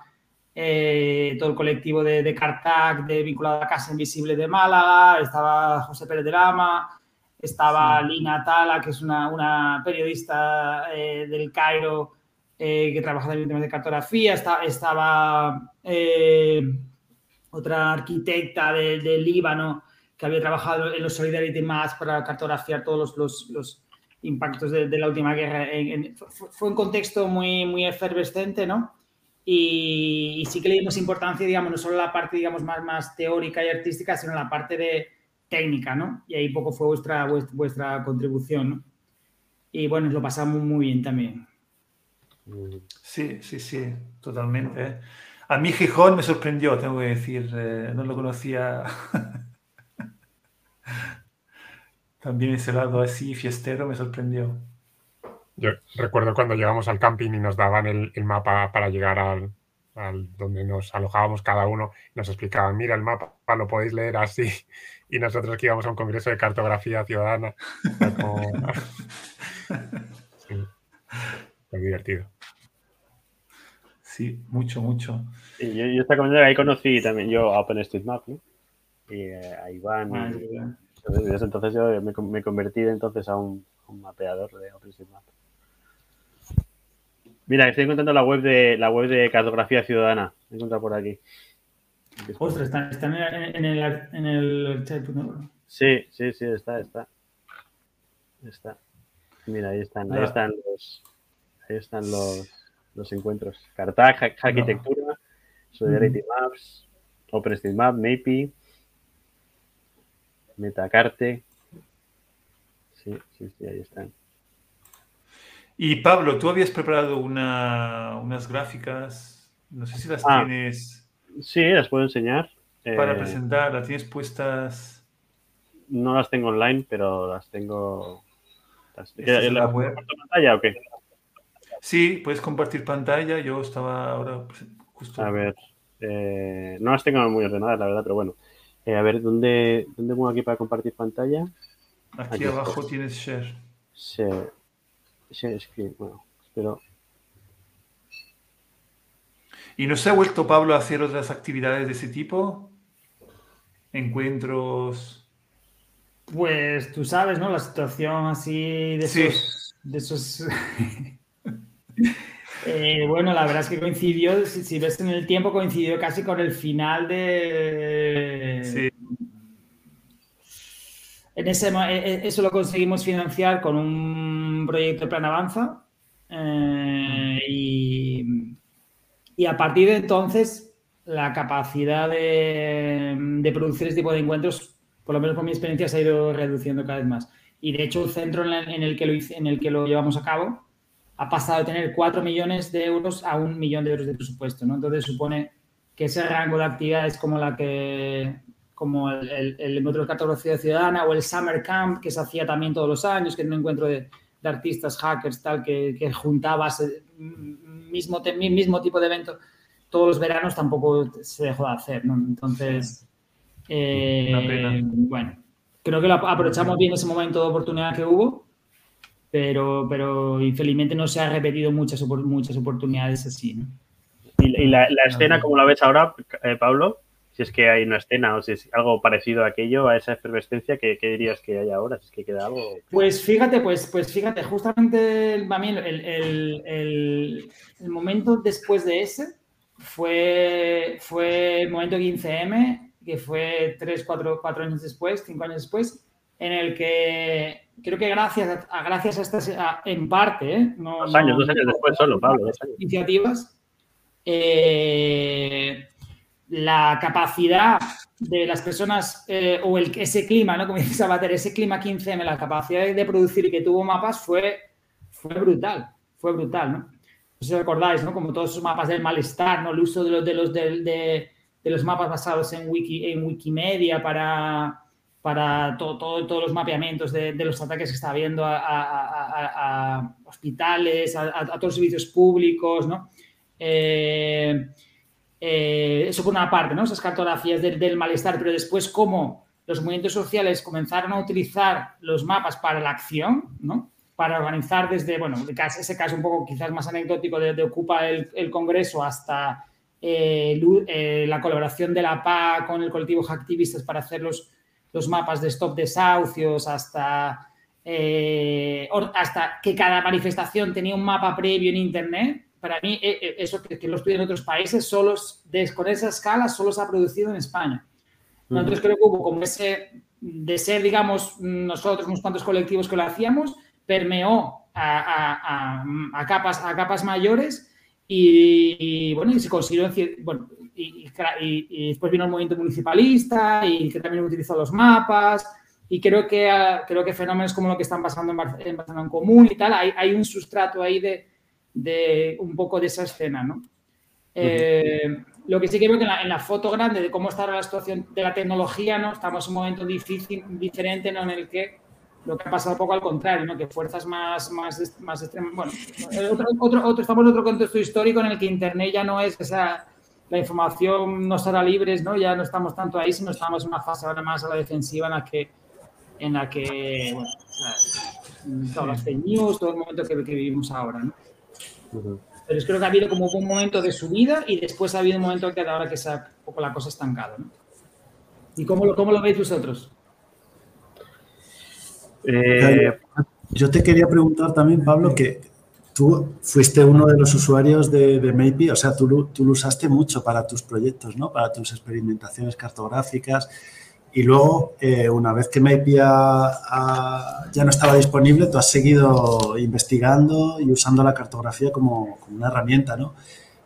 eh, todo el colectivo de, de Cartac, de vinculado a Casa Invisible de Málaga, estaba José Pérez de Lama, estaba Lina Tala, que es una, periodista eh, del Cairo eh, que trabaja en temas de cartografía. estaba, eh, otra arquitecta del Líbano que había trabajado en los Solidarity Maps para cartografiar todos los, impactos de, la última guerra. fue un contexto muy, muy efervescente, ¿no? Y, sí que le dimos importancia, digamos, no solo la parte, digamos, más, más teórica y artística, sino la parte de técnica, ¿no? Y ahí poco fue vuestra, vuestra, contribución, ¿no? Y bueno, lo pasamos muy bien también. Sí, sí, sí, totalmente. A mí Gijón me sorprendió, tengo que decir, eh, no lo conocía. También ese lado así fiestero me sorprendió. Yo recuerdo cuando llegamos al camping y nos daban el, mapa para llegar al, donde nos alojábamos cada uno, nos explicaban, mira el mapa, lo podéis leer así. Y nosotros que íbamos a un congreso de cartografía ciudadana. sí, fue divertido. Sí, mucho, mucho. yo, yo esta comunidad ahí conocí también yo a OpenStreetMap, ¿no? Y eh, a Iván. Ah, desde entonces yo me, me, convertí entonces a un, mapeador de OpenStreetMap. Mira, estoy encontrando la web de la web de cartografía ciudadana. Me encuentro por aquí. Ostras, está, en, el, en el chat. Sí, sí, sí, está, está. Está. Mira, ahí están, ahí están los, ahí están los, los encuentros. Cartago, Arquitectura, Solidarity Maps, OpenStreetMap, MAPI, Metacarte. Sí, sí, sí, ahí están. Y Pablo, tú habías preparado unas gráficas, no sé si las ah, tienes. Sí, las puedo enseñar. Para eh, presentar, ¿las tienes puestas? No las tengo online, pero las tengo. ¿En la, web? pantalla o qué? Sí, puedes compartir pantalla. Yo estaba ahora justo. A ver, eh, no las tengo muy ordenadas, la verdad, pero bueno. Eh, a ver, ¿dónde, ¿dónde pongo aquí para compartir pantalla? Aquí, abajo tienes share. Share. Share screen. Bueno, espero. ¿Y no se ha vuelto Pablo a hacer otras actividades de ese tipo? Encuentros. Pues tú sabes, ¿no? La situación así de esos. De esos Eh, bueno, la verdad es que coincidió, si, ves en el tiempo, coincidió casi con el final de... Sí. En ese, e, e, eso lo conseguimos financiar con un proyecto de Plan Avanza eh, y, a partir de entonces la capacidad de, producir este tipo de encuentros, por lo menos por mi experiencia, se ha ido reduciendo cada vez más. Y de hecho el centro en el que lo, en el que lo llevamos a cabo ha pasado de tener 4 millones de euros a un millón de euros de presupuesto, ¿no? Entonces supone que ese rango de actividades como la que como el, el, el encuentro de cartografía ciudadana o el Summer Camp que se hacía también todos los años, que era un encuentro de, artistas, hackers, tal, que, que juntabas mismo, mismo tipo de evento todos los veranos tampoco se dejó de hacer, ¿no? Entonces, eh, bueno, creo que lo aprovechamos bien ese momento de oportunidad que hubo pero, pero infelizmente no se ha repetido muchas, muchas oportunidades así. ¿no? ¿Y, la, escena, como la ves ahora, eh, Pablo? Si es que hay una escena o si es algo parecido a aquello, a esa efervescencia, ¿qué, dirías que hay ahora? Si es que queda algo. Pues fíjate, pues, pues fíjate, justamente el, el, el, el momento después de ese fue, fue el momento 15M, que fue 3, 4, 4 años después, 5 años después, en el que creo que gracias a, gracias a estas, en parte, ¿eh? dos años, dos años después solo, Pablo. Iniciativas, eh, la capacidad de las personas eh, o el, ese clima, ¿no? Como dice Sabater, ese clima 15M, la capacidad de producir y que tuvo mapas fue, fue brutal, fue brutal, ¿no? No sé si recordáis, ¿no? Como todos esos mapas del malestar, ¿no? El uso de los, de los, de, de los mapas basados en, Wiki, en Wikimedia para para todos los mapeamientos de, los ataques que está habiendo a, hospitales, a, todos los servicios públicos, ¿no? Eh, eh, eso por una parte, ¿no? Esas cartografías del, malestar, pero después cómo los movimientos sociales comenzaron a utilizar los mapas para la acción, ¿no? Para organizar desde, bueno, ese caso un poco quizás más anecdótico de, Ocupa el, Congreso hasta eh, la colaboración de la PA con el colectivo Hacktivistas para hacer los, los mapas de stop desahucios, hasta, eh, hasta que cada manifestación tenía un mapa previo en Internet para mí, eh, eh, eso que, que lo estudian en otros países, solo, con esa escala, solo se ha producido en España. Entonces creo que hubo como ese, de ser, digamos, nosotros, unos cuantos colectivos que lo hacíamos, permeó a, capas, a capas mayores y, bueno, y se consiguió, bueno, y, después vino el movimiento municipalista y que también utilizó los mapas y creo que, creo que fenómenos como lo que están pasando en, Barcelona en Común y tal, hay, hay un sustrato ahí de, de, un poco de esa escena, ¿no? Eh, lo que sí que veo que en la, foto grande de cómo está la situación de la tecnología, ¿no? Estamos en un momento difícil, diferente, ¿no? En el que lo que ha pasado un poco al contrario, ¿no? Que fuerzas más, más, más extremas. Bueno, otro, otro, estamos en otro contexto histórico en el que Internet ya no es esa. La información no estará libre, ¿no? Ya no estamos tanto ahí, sino estamos en una fase ahora más a la defensiva en la que, en la que bueno, todas las fake news, todo el momento que, que vivimos ahora, ¿no? Pero creo que ha habido como un momento de subida y después ha habido un momento que ahora que se ha un poco la cosa estancada. ¿no? ¿Y cómo lo, cómo lo veis vosotros? Eh, yo te quería preguntar también, Pablo, que tú fuiste uno de los usuarios de, de Maybe, o sea, tú, tú, lo usaste mucho para tus proyectos, ¿no? Para tus experimentaciones cartográficas. Y luego, eh, una vez que Maybe ya no estaba disponible, tú has seguido investigando y usando la cartografía como, una herramienta, ¿no?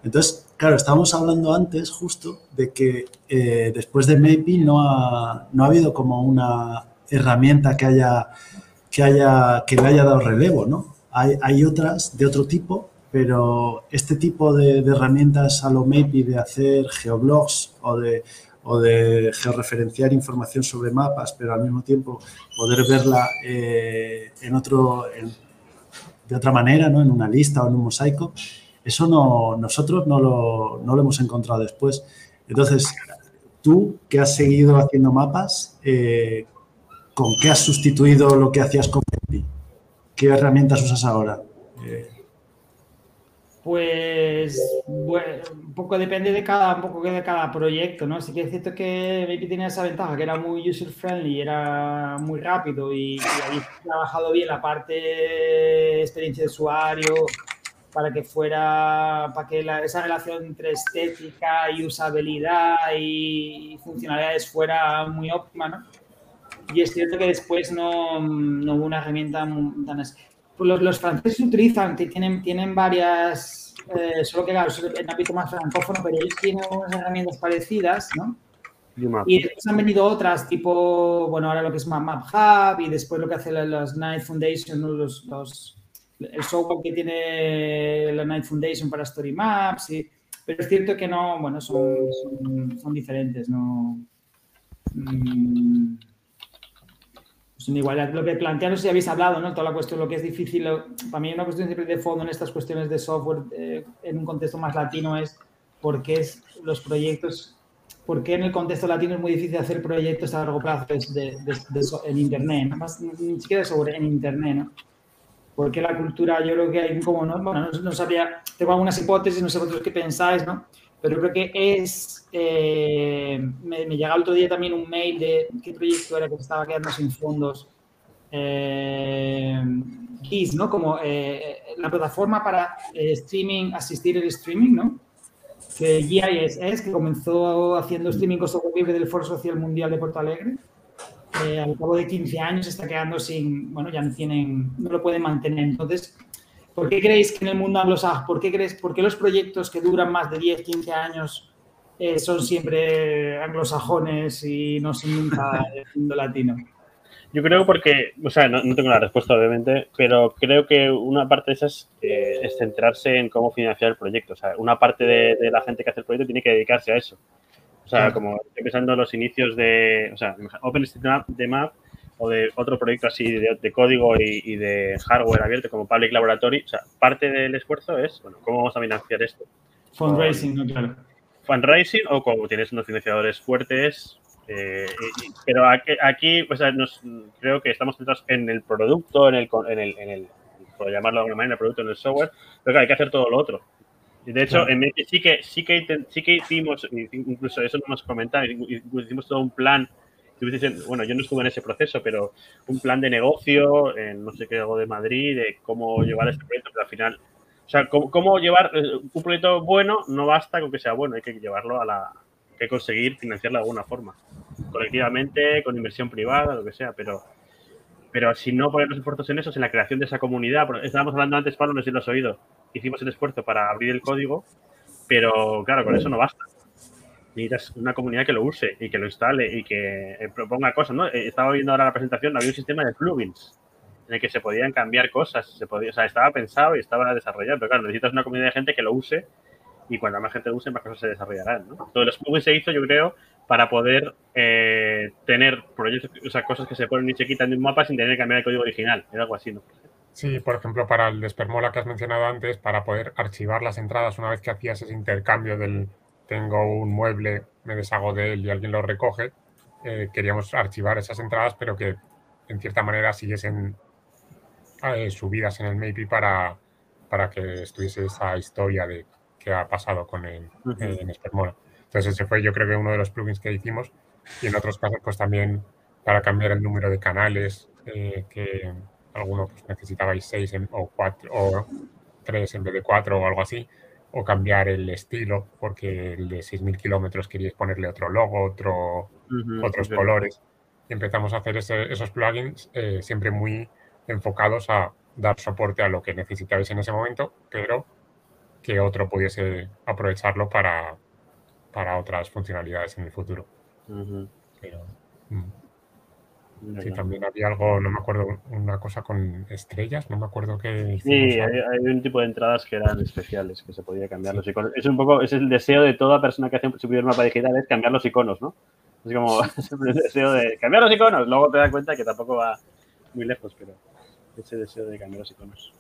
Entonces, claro, estábamos hablando antes justo de que eh, después de Maybe no ha, no ha habido como una herramienta que haya que haya que le haya dado relevo, ¿no? Hay, hay otras de otro tipo, pero este tipo de, de herramientas a lo Maybe de hacer geoblogs o de o de georreferenciar información sobre mapas, pero al mismo tiempo poder verla eh, en otro, de otra manera, ¿no? en una lista o en un mosaico, eso no, nosotros no lo, no lo hemos encontrado después. Entonces, tú que has seguido haciendo mapas, eh, ¿con qué has sustituido lo que hacías con ¿Qué herramientas usas ahora? Eh, pues bueno, un poco depende de cada, un poco de cada proyecto, ¿no? Sí que es cierto que Maybe tenía esa ventaja, que era muy user-friendly, era muy rápido y, había trabajado bien la parte de experiencia de usuario para que fuera, para que esa relación entre estética y usabilidad y funcionalidades fuera muy óptima, ¿no? Y es cierto que después no, no hubo una herramienta tan... Pues los, los franceses utilizan, tienen, tienen varias eh, solo que claro, en ámbito más francófono, pero ellos tienen unas herramientas parecidas, ¿no? Y después han venido otras, tipo, bueno, ahora lo que es Map Hub y después lo que hace las Night Foundation, los, los, el software que tiene la Night Foundation para Story Maps, y, pero es cierto que no, bueno, son, son, son diferentes, ¿no? Mm, pues igualdad. Lo que plantean, no sé si habéis hablado, ¿no? Toda la cuestión, lo que es difícil, para mí una cuestión siempre de fondo en estas cuestiones de software eh, en un contexto más latino es por qué es los proyectos, por qué en el contexto latino es muy difícil hacer proyectos a largo plazo de, en Internet, ¿no? Más, ni siquiera sobre en Internet, ¿no? Porque la cultura, yo creo que hay como, ¿no? Bueno, no, sabría, tengo algunas hipótesis, no sé vosotros qué pensáis, ¿no? Pero creo que es, eh, me, me el otro día también un mail de qué proyecto era que estaba quedando sin fondos. Eh, GIS, ¿no? Como eh, la plataforma para eh, streaming, asistir el streaming, ¿no? Que GIS es, que comenzó haciendo streaming software libre del Foro Social Mundial de Porto Alegre. al cabo de 15 años está quedando sin, bueno, ya no tienen, no lo pueden mantener. Entonces, ¿Por qué creéis que en el mundo anglosajón, por qué crees, por qué los proyectos que duran más de 10, 15 años eh, son siempre anglosajones y no son nunca del mundo latino? Yo creo porque, o sea, no, tengo la respuesta obviamente, pero creo que una parte de esas eh, es centrarse en cómo financiar el proyecto. O sea, una parte de, la gente que hace el proyecto tiene que dedicarse a eso. O sea, como estoy pensando en los inicios de, o sea, OpenStreetMap de Map o de otro proyecto así de, código y, de hardware abierto como Public Laboratory, o sea, parte del esfuerzo es, bueno, ¿cómo vamos a financiar esto? Fundraising, no, claro. Fundraising o como tienes unos financiadores fuertes. Eh, pero aquí, pues, creo que estamos centrados en el producto, en el, en el, en el, por llamarlo de alguna manera, el producto, en el software, pero hay que hacer todo lo otro. De hecho, en sí que, sí que, sí que hicimos, incluso eso no nos comentaron, hicimos todo un plan bueno, yo no estuve en ese proceso, pero un plan de negocio, en no sé qué, algo de Madrid, de cómo llevar este proyecto, pero al final sea, cómo, llevar eh, un proyecto bueno no basta con que sea bueno, hay que llevarlo a la, hay que conseguir financiarlo de alguna forma, colectivamente, con inversión privada, lo que sea, pero pero si no poner los esfuerzos en eso, en la creación de esa comunidad, estábamos hablando antes, Pablo, no sé si lo has oído, hicimos el esfuerzo para abrir el código, pero claro, con eso no basta. Necesitas una comunidad que lo use y que lo instale y que eh, proponga cosas, ¿no? Eh, estaba viendo ahora la presentación, había un sistema de plugins en el que se podían cambiar cosas, se podía, o sea, estaba pensado y estaba desarrollado, pero claro, necesitas una comunidad de gente que lo use y cuando más gente use, más cosas se desarrollarán, ¿no? Entonces, los plugins se hizo, yo creo, para poder eh, tener proyectos, o sea, cosas que se ponen y se quitan de un mapa sin tener que cambiar el código original, era algo así, ¿no? Sí, por ejemplo, para el Despermola que has mencionado antes, para poder archivar las entradas una vez que hacías ese intercambio del tengo un mueble, me deshago de él y alguien lo recoge, eh, queríamos archivar esas entradas, pero que en cierta manera siguiesen eh, subidas en el MAPI para, para que estuviese esa historia de qué ha pasado con el en Espermola. Entonces ese fue yo creo que uno de los plugins que hicimos y en otros casos pues también para cambiar el número de canales eh, que alguno pues, necesitabais seis o cuatro o tres en vez de cuatro o algo así, o cambiar el estilo, porque el de 6.000 kilómetros queríais ponerle otro logo, otro, otros colores. Y empezamos a hacer esos plugins eh, siempre muy enfocados a dar soporte a lo que necesitabais en ese momento, pero que otro pudiese aprovecharlo para, para otras funcionalidades en el futuro. pero, mm. Sí, también había algo, no me acuerdo, una cosa con estrellas, no me acuerdo qué. Sí, hay, un tipo de entradas que eran especiales, que se podía cambiar los iconos. Es un poco, es el deseo de toda persona que hace su primer mapa digital, es cambiar los iconos, ¿no? Es como el deseo de cambiar los iconos. Luego te das cuenta que tampoco va muy lejos, pero ese deseo de cambiar los iconos.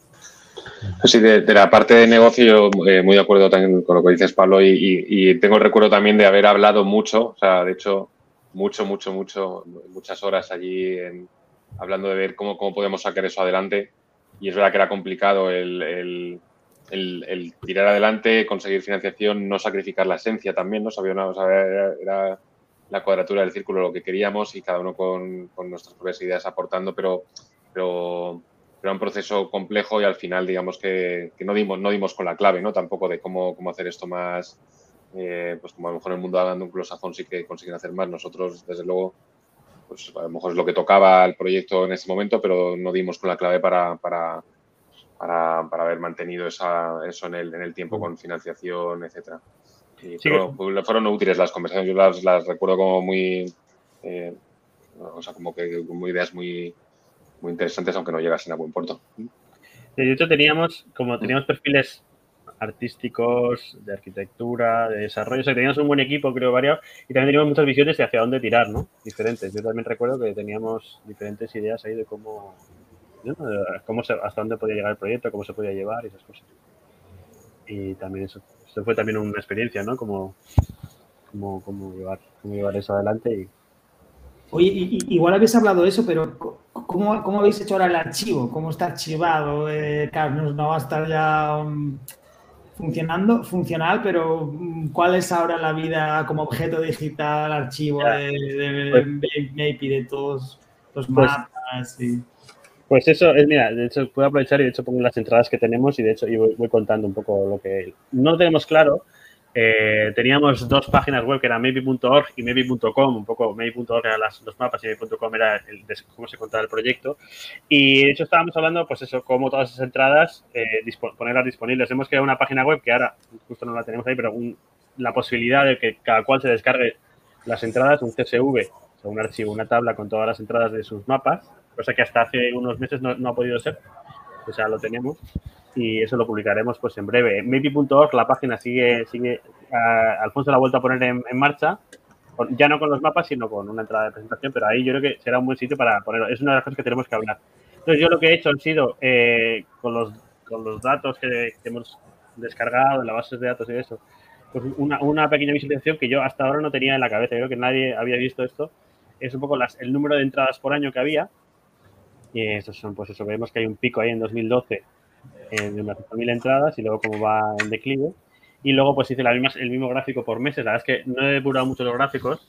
Sí, de, la parte de negocio, eh, muy de acuerdo también con lo que dices, Pablo, y, y tengo el recuerdo también de haber hablado mucho, o sea, de hecho, mucho, mucho, mucho, muchas horas allí hablando de ver cómo, cómo podemos sacar eso adelante. Y es verdad que era complicado el, tirar adelante, conseguir financiación, no sacrificar la esencia también, ¿no? Sabía nada, era, la cuadratura del círculo lo que queríamos y cada uno con, nuestras propias ideas aportando, pero, pero, era un proceso complejo y al final, digamos que, no, dimos, no dimos con la clave, ¿no? Tampoco de cómo, cómo hacer esto más, eh, pues como a lo mejor en el mundo de anglosajón sí que consiguen hacer más, nosotros desde luego, pues a lo mejor es lo que tocaba el proyecto en ese momento, pero no dimos con la clave para, para, para, haber mantenido esa, eso en el, en el tiempo con financiación, etcétera. Y pues, fueron útiles las conversaciones, yo las, las recuerdo como muy, eh, o sea, como que como ideas muy, muy interesantes, aunque no llegasen a buen puerto. De hecho, teníamos, como teníamos perfiles artísticos, de arquitectura, de desarrollo. O sea, teníamos un buen equipo, creo, variado. Y también teníamos muchas visiones de hacia dónde tirar, ¿no? Diferentes. Yo también recuerdo que teníamos diferentes ideas ahí de cómo, cómo hasta dónde podía llegar el proyecto, cómo se podía llevar y esas cosas. Y también eso, eso fue también una experiencia, ¿no? Como, como, como llevar, cómo llevar eso adelante y Oye, igual habéis hablado de eso, pero ¿cómo, ¿cómo, habéis hecho ahora el archivo? ¿Cómo está archivado? Eh, claro, no, va a estar ya um, funcionando, funcional, pero mm, ¿cuál es ahora la vida como objeto digital, archivo de, de, pues de, todos los pues mapas? Pues eso, es, mira, de hecho puedo aprovechar y de hecho pongo las entradas que tenemos y de hecho y voy, contando un poco lo que no tenemos claro. Eh, teníamos dos páginas web que eran maybe.org y maybe.com, un poco maybe.org eran las, los mapas y maybe.com era el, cómo se contaba el proyecto. Y de hecho estábamos hablando, pues eso, cómo todas esas entradas eh, ponerlas disponibles. Hemos creado una página web que ahora justo no la tenemos ahí, pero la posibilidad de que cada cual se descargue las entradas, un CSV, un archivo, una tabla con todas las entradas de sus mapas, cosa que hasta hace unos meses no, no ha podido ser. O sea, lo tenemos y eso lo publicaremos pues en breve. Maybe.org, la página sigue, sigue Alfonso la ha vuelto a poner en, marcha, ya no con los mapas, sino con una entrada de presentación, pero ahí yo creo que será un buen sitio para ponerlo. Es una de las cosas que tenemos que hablar. Entonces yo lo que he hecho han sido, eh, con, los, con los datos que, hemos descargado en la base de datos y eso, pues una, una, pequeña visualización que yo hasta ahora no tenía en la cabeza, creo que nadie había visto esto, es un poco las, el número de entradas por año que había, y estos son, pues eso, vemos que hay un pico ahí en 2012 eh, de unas 5.000 entradas y luego cómo va en declive. Y luego pues hice el mismo gráfico por meses. La verdad es que no he depurado mucho los gráficos,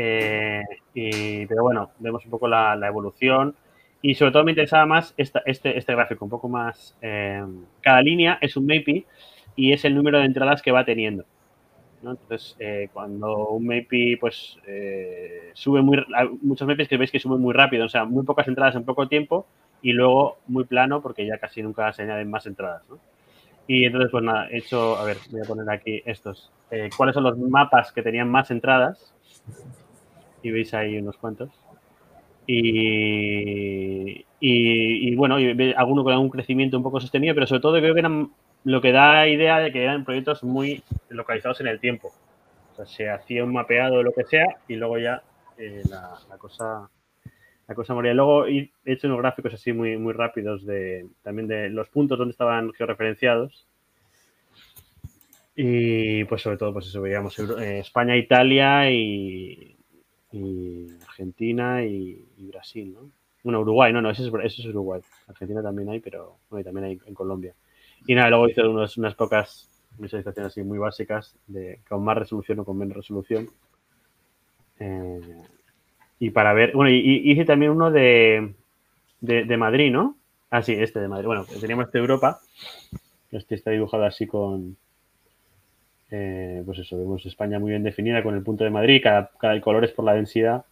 eh, y, pero bueno, vemos un poco la, evolución Y sobre todo me interesaba más este, este gráfico, un poco más... Eh, cada línea es un MAPI y es el número de entradas que va teniendo. Entonces, eh, cuando un MAPI pues, eh, sube muy... Muchos MAPIs que veis que suben muy rápido, o sea, muy pocas entradas en poco tiempo y luego muy plano porque ya casi nunca se añaden más entradas. Y entonces, pues nada, he hecho... A ver, voy a poner aquí estos. ¿Cuáles son los mapas que tenían más entradas? Y veis ahí unos cuantos. Y, y, bueno, alguno con un crecimiento un poco sostenido, pero sobre todo creo que eran lo que da idea de que eran proyectos muy localizados en el tiempo. O sea, se hacía un mapeado de lo que sea y luego ya eh, la, cosa la cosa moría. Luego he hecho unos gráficos así muy, muy rápidos de también de los puntos donde estaban georreferenciados. Y pues sobre todo, pues eso, veíamos eh, España, Italia y, y Argentina y, Brasil, ¿no? Bueno, Uruguay, no, no, ese es, Uruguay. Argentina también hay, pero bueno, también hay en Colombia. Y nada, luego hice unos, unas pocas visualizaciones así muy básicas, de, con más resolución o con menos resolución. Eh, y para ver, bueno, y, hice también uno de, de, Madrid, ¿no? Ah, sí, este de Madrid. Bueno, teníamos este de Europa. Este está dibujado así con, eh, pues eso, vemos España muy bien definida con el punto de Madrid, cada, cada color es por la densidad.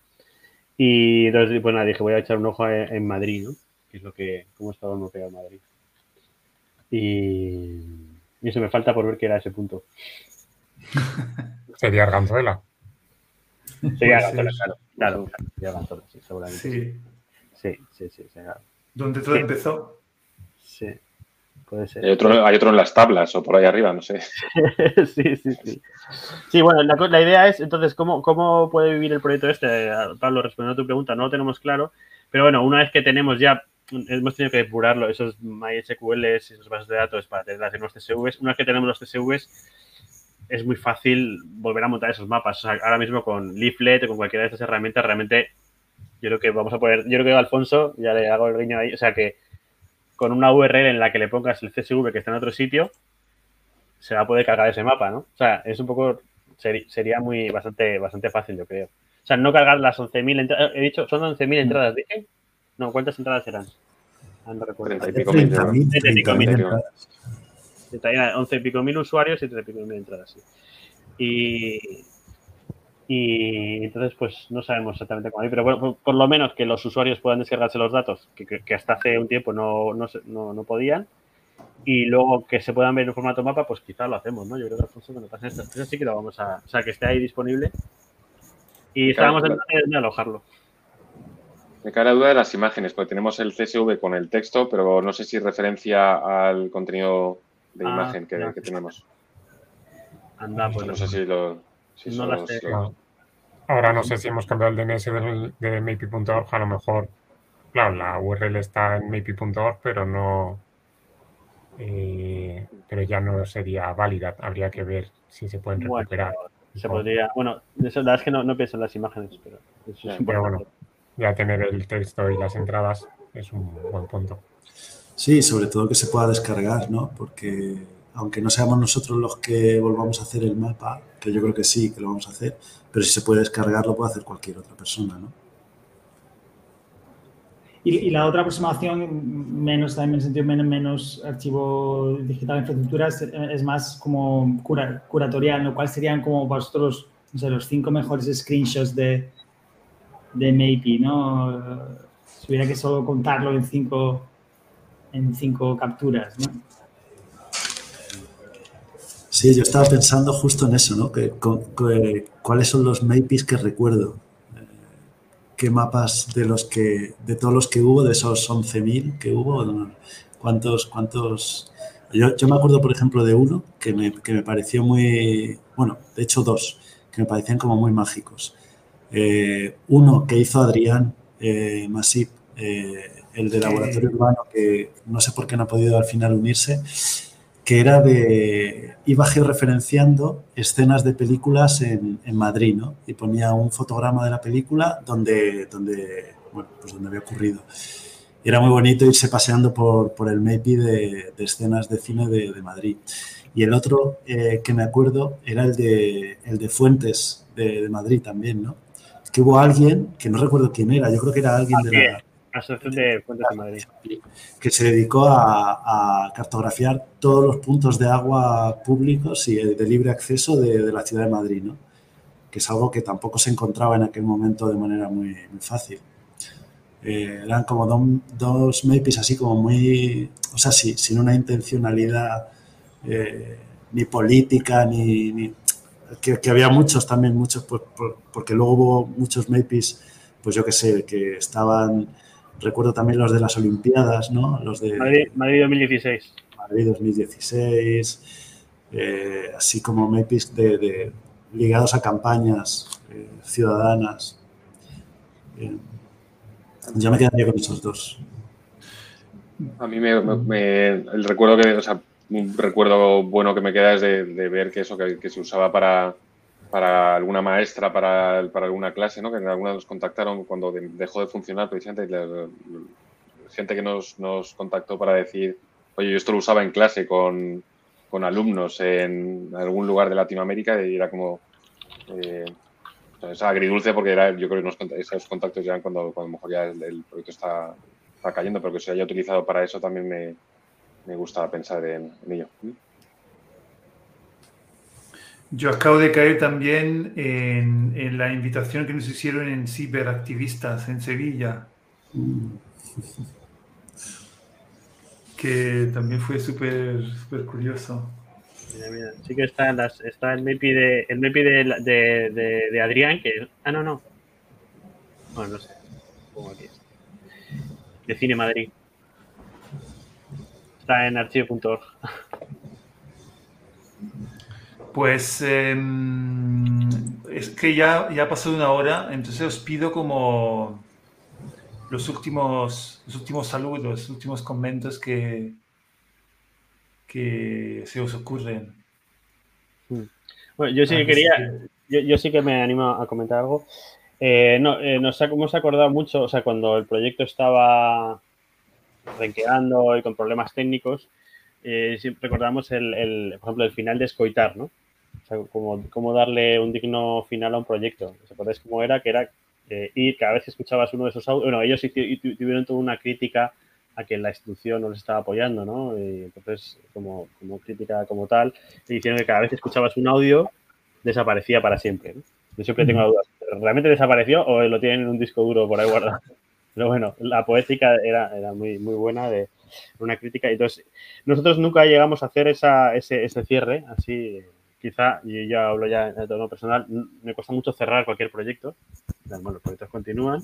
Y entonces, pues nada, dije, voy a echar un ojo en, Madrid, ¿no? Que es lo que, cómo estaba mapeado Madrid. Y, y, eso me falta por ver qué era ese punto. Sería Arganzuela. Sería Arganzuela, claro. Claro, sería Arganzuela, sí, seguramente. Sí, sí, sí. sí, sí ¿Dónde todo empezó? Sí. Puede ser. Hay otro, hay otro en las tablas o por ahí arriba, no sé. sí, sí, sí. Sí, bueno, la, la, idea es, entonces, ¿cómo, ¿cómo puede vivir el proyecto este? Pablo, respondiendo a tu pregunta, no lo tenemos claro, pero bueno, una vez que tenemos ya, hemos tenido que depurarlo, esos MySQL, esos bases de datos para tener hacer los CSVs, una vez que tenemos los CSVs, es muy fácil volver a montar esos mapas. O sea, ahora mismo con Leaflet o con cualquiera de estas herramientas, realmente, yo creo que vamos a poder, yo creo que Alfonso, ya le hago el guiño ahí, o sea que con una URL en la que le pongas el CSV que está en otro sitio, se va a poder cargar ese mapa, ¿no? O sea, es un poco, sería muy, bastante, bastante fácil, yo creo. O sea, no cargar las 11.000 entradas, he dicho, son 11.000 mm. entradas, ¿dije? No, ¿cuántas entradas eran? Ah, no recuerdo. 30 y pico mil. 30 y pico mil entradas. 11 y pico mil usuarios y 30 y pico mil entradas, sí. Y, y entonces, pues no sabemos exactamente cómo ir, pero bueno, por, lo menos que los usuarios puedan descargarse los datos, que, hasta hace un tiempo no, no, no, podían, y luego que se puedan ver en formato mapa, pues quizás lo hacemos, ¿no? Yo creo que Alfonso, cuando pasen estas cosas sí que lo vamos a. O sea, que esté ahí disponible. Y estábamos en de alojarlo. Me cae la duda de las imágenes, porque tenemos el CSV con el texto, pero no sé si referencia al contenido de ah, imagen que, que, tenemos. Anda, pues. No sé si lo Ahora no sé si hemos cambiado el DNS de, de mapi.org, a lo mejor, claro, la URL está en mapi.org, pero no, eh, pero ya no sería válida. Habría que ver si se pueden recuperar. Bueno, se podría, bueno, la verdad es que no, no pienso en las imágenes, pero, pero bueno, ya tener el texto y las entradas es un buen punto. Sí, sobre todo que se pueda descargar, ¿no? Porque aunque no seamos nosotros los que volvamos a hacer el mapa, que yo creo que sí, que lo vamos a hacer, pero si se puede descargar lo puede hacer cualquier otra persona, ¿no? Y, la otra aproximación, menos también en el sentido menos, menos archivo digital de infraestructura, es, más como curatorial, lo cual serían como vosotros, no sé, los cinco mejores screenshots de, de Maybe, ¿no? Si hubiera que solo contarlo en cinco, en cinco capturas, ¿no? Sí, yo estaba pensando justo en eso, ¿no? Que, ¿Cuáles son los MAPIs que recuerdo? Eh, ¿Qué mapas de los que, de todos los que hubo, de esos 11.000 que hubo? ¿Cuántos, cuántos? Yo, me acuerdo, por ejemplo, de uno que me, pareció muy, bueno, de hecho dos, que me parecían como muy mágicos. Eh, uno que hizo Adrián eh, Masip, eh, el de laboratorio urbano, que no sé por qué no ha podido al final unirse, que era de, iba georreferenciando escenas de películas en, en, Madrid, ¿no? Y ponía un fotograma de la película donde, donde, bueno, pues donde había ocurrido. Y era muy bonito irse paseando por, por el MEPI de, de, escenas de cine de, de Madrid. Y el otro eh, que me acuerdo era el de, el de Fuentes de, Madrid también, ¿no? Que hubo alguien, que no recuerdo quién era, yo creo que era alguien de la... Asociación de Fuentes de Madrid. Que se dedicó a, cartografiar todos los puntos de agua públicos y de libre acceso de, la ciudad de Madrid, ¿no? Que es algo que tampoco se encontraba en aquel momento de manera muy, fácil. Eh, eran como dos MAPIs así como muy, o sea, sí, sin una intencionalidad eh, ni política, ni, que, había muchos también, muchos, pues, porque luego hubo muchos MAPIs, pues yo qué sé, que estaban, recuerdo también los de las Olimpiadas, ¿no? Los de Madrid, 2016. Madrid 2016, eh, así como MAPIs de, ligados a campañas eh, ciudadanas. Eh, yo me quedaría con esos dos. A mí me, me, el recuerdo que, o sea, un recuerdo bueno que me queda es de, ver que eso que, se usaba para, para alguna maestra, para, para alguna clase, ¿no? que alguna nos contactaron cuando dejó de funcionar precisamente, gente que nos, nos, contactó para decir, oye, yo esto lo usaba en clase con, con alumnos en algún lugar de Latinoamérica y era como... Eh, es agridulce porque era, yo creo que esos contactos ya cuando, cuando mejor ya el, proyecto está, está, cayendo, pero que se haya utilizado para eso también me, me gusta pensar en, ello. Yo acabo de caer también en, la invitación que nos hicieron en Ciberactivistas en Sevilla, que también fue súper curioso. Sí que está, las, está el MEPI, de, el MEPI de, de, Adrián, que... Ah, no, no. Bueno, no sé. De Cine Madrid está en archivo.org. Pues em, es que ya, ya ha pasado una hora, entonces os pido como los últimos, los últimos saludos, los últimos comentarios que, que se os ocurren. Hmm. Bueno, yo sí que quería, yo, sí que me animo a comentar algo. Eh, no, eh, nos hemos acordado mucho, o sea, cuando el proyecto estaba renqueando y con problemas técnicos, eh, siempre recordamos el, por ejemplo, el final de Escoitar, ¿no? O sea, cómo, darle un digno final a un proyecto. ¿Se acordáis cómo era? Que era eh, ir cada vez que escuchabas uno de esos audios, bueno, ellos tuvieron toda una crítica a que la institución no les estaba apoyando, ¿no? Y entonces, como, como crítica como tal, dijeron que cada vez que escuchabas un audio, desaparecía para siempre. Yo siempre tengo la duda, ¿realmente desapareció o lo tienen en un disco duro por ahí guardado? Pero bueno, la poética era, era muy, muy buena, de una crítica. Entonces, nosotros nunca llegamos a hacer esa, ese, ese cierre, así, quizá, y yo hablo ya en tono personal, me cuesta mucho cerrar cualquier proyecto. Bueno, los proyectos continúan.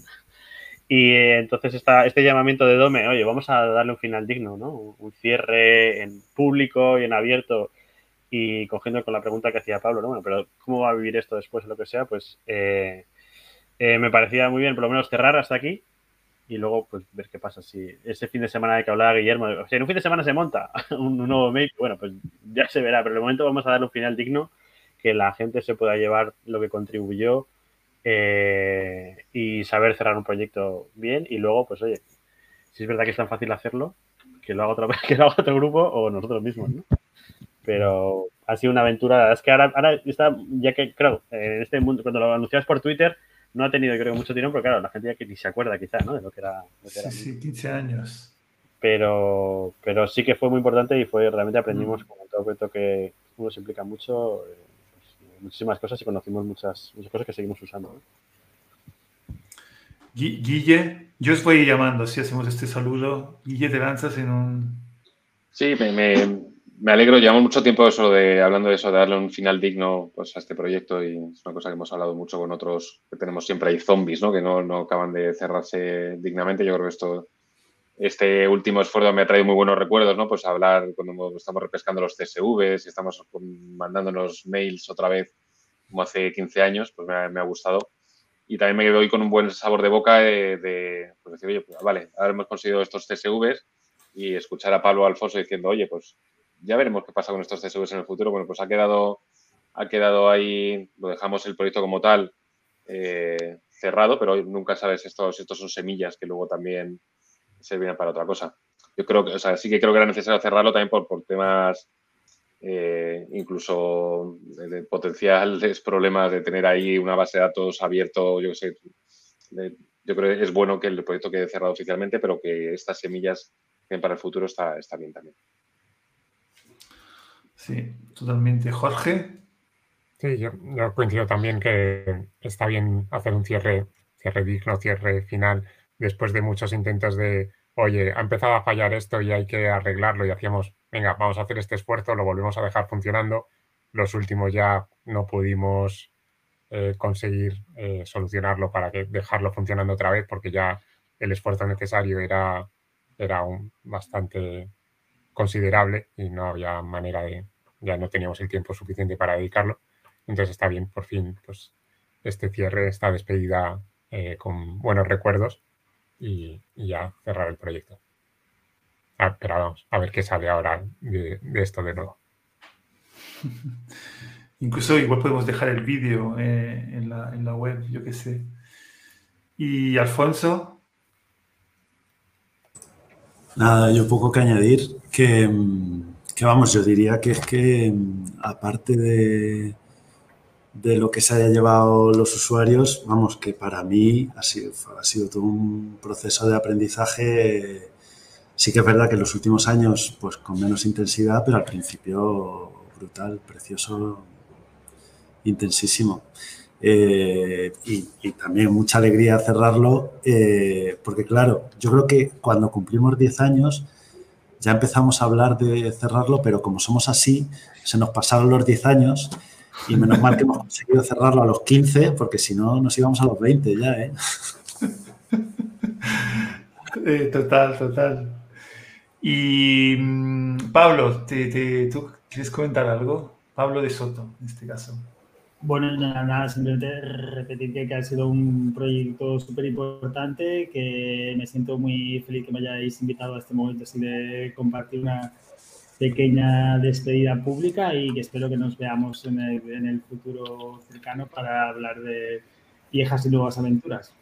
Y entonces esta, este llamamiento de Dome, oye, vamos a darle un final digno, ¿no? Un cierre en público y en abierto y cogiendo con la pregunta que hacía Pablo, ¿no? Bueno, pero ¿cómo va a vivir esto después o lo que sea? Pues eh, eh, me parecía muy bien, por lo menos cerrar hasta aquí y luego pues ver qué pasa. Si ese fin de semana de que hablaba Guillermo, o sea, en un fin de semana se monta un, nuevo mail, bueno, pues ya se verá, pero de momento vamos a darle un final digno, que la gente se pueda llevar lo que contribuyó eh, y saber cerrar un proyecto bien y luego, pues oye, si es verdad que es tan fácil hacerlo, que lo haga otra que lo haga otro grupo o nosotros mismos, ¿no? Pero ha sido una aventura. Es que ahora, ahora está, ya que, creo, en este mundo, cuando lo anuncias por Twitter, no ha tenido, creo, mucho tirón, pero claro, la gente ya que ni se acuerda quizás, ¿no? De lo que era. sí, sí, 15 años. Pero, pero sí que fue muy importante y fue realmente aprendimos, mm. como todo proyecto que uno se implica mucho, eh, pues, muchísimas cosas y conocimos muchas, muchas cosas que seguimos usando. Guille, yo os voy llamando si hacemos este saludo. Guille, te lanzas en un... Sí, me, me alegro, llevamos mucho tiempo eso de, hablando de eso, de darle un final digno pues, a este proyecto y es una cosa que hemos hablado mucho con otros, que tenemos siempre ahí zombies, ¿no? que no, no acaban de cerrarse dignamente. Yo creo que esto, este último esfuerzo me ha traído muy buenos recuerdos, ¿no? Pues hablar cuando estamos repescando los CSVs y estamos mandándonos mails otra vez como hace 15 años, pues me ha, me ha gustado. Y también me quedo hoy con un buen sabor de boca de, de pues decir, oye, pues, vale, ahora hemos conseguido estos CSVs y escuchar a Pablo Alfonso diciendo, oye, pues ya veremos qué pasa con estos CSVs en el futuro. Bueno, pues ha quedado, ha quedado ahí, lo dejamos el proyecto como tal eh, cerrado, pero nunca sabes estos, estos son semillas que luego también servirán para otra cosa. Yo creo que, o sea, sí que creo que era necesario cerrarlo también por, por temas eh, incluso de, potenciales problemas de tener ahí una base de datos abierto, yo sé, yo creo que es bueno que el proyecto quede cerrado oficialmente, pero que estas semillas para el futuro está, está bien también. Sí, totalmente. Jorge. Sí, yo, coincido también que está bien hacer un cierre, cierre digno, cierre final, después de muchos intentos de, oye, ha empezado a fallar esto y hay que arreglarlo y hacíamos, venga, vamos a hacer este esfuerzo, lo volvemos a dejar funcionando. Los últimos ya no pudimos eh, conseguir eh, solucionarlo para que dejarlo funcionando otra vez porque ya el esfuerzo necesario era, era un, bastante considerable y no había manera de, ya no teníamos el tiempo suficiente para dedicarlo. Entonces está bien, por fin, pues este cierre, esta despedida eh, con buenos recuerdos y, ya cerrar el proyecto. Ah, pero vamos, a ver qué sale ahora de, de esto de nuevo. Incluso igual podemos dejar el vídeo eh, en, la, en, la, web, yo qué sé. Y Alfonso. Nada, yo poco que añadir, que, vamos, yo diría que es que aparte de, de lo que se haya llevado los usuarios, vamos, que para mí ha sido, ha sido todo un proceso de aprendizaje. Sí que es verdad que en los últimos años, pues con menos intensidad, pero al principio brutal, precioso, intensísimo. Eh, y, también mucha alegría cerrarlo, eh, porque claro, yo creo que cuando cumplimos 10 años ya empezamos a hablar de cerrarlo, pero como somos así, se nos pasaron los 10 años y menos mal que hemos conseguido cerrarlo a los 15, porque si no nos íbamos a los 20 ya, ¿eh? eh total, total. Y mm, Pablo, ¿te, tú quieres comentar algo? Pablo de Soto, en este caso. Bueno, nada, simplemente repetir que, ha sido un proyecto súper importante, que me siento muy feliz que me hayáis invitado a este momento así de compartir una pequeña despedida pública y que espero que nos veamos en el, futuro cercano para hablar de viejas y nuevas aventuras.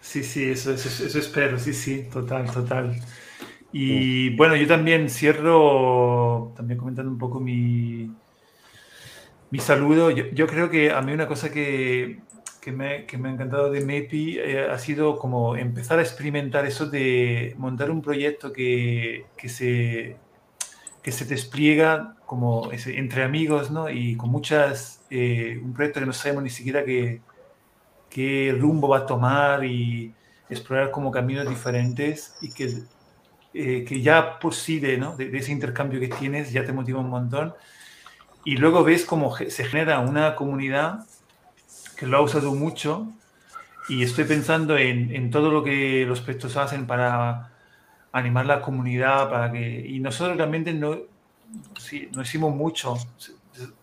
Sí, sí, eso, eso, eso espero, sí, sí, total, total. Y bueno, yo también cierro, también comentando un poco mi, mi saludo. Yo, creo que a mí una cosa que, que, me, que me, ha encantado de MEPI eh, ha sido como empezar a experimentar eso de montar un proyecto que, que se, que se despliega como ese, entre amigos, ¿no? Y con muchas, eh, un proyecto que no sabemos ni siquiera qué, qué rumbo va a tomar y explorar como caminos diferentes y que, eh, que ya por sí de, ¿no? de, de, ese intercambio que tienes ya te motiva un montón y luego ves cómo se genera una comunidad que lo ha usado mucho y estoy pensando en, en todo lo que los proyectos hacen para animar la comunidad, para que... Y nosotros realmente no, sí, no hicimos mucho,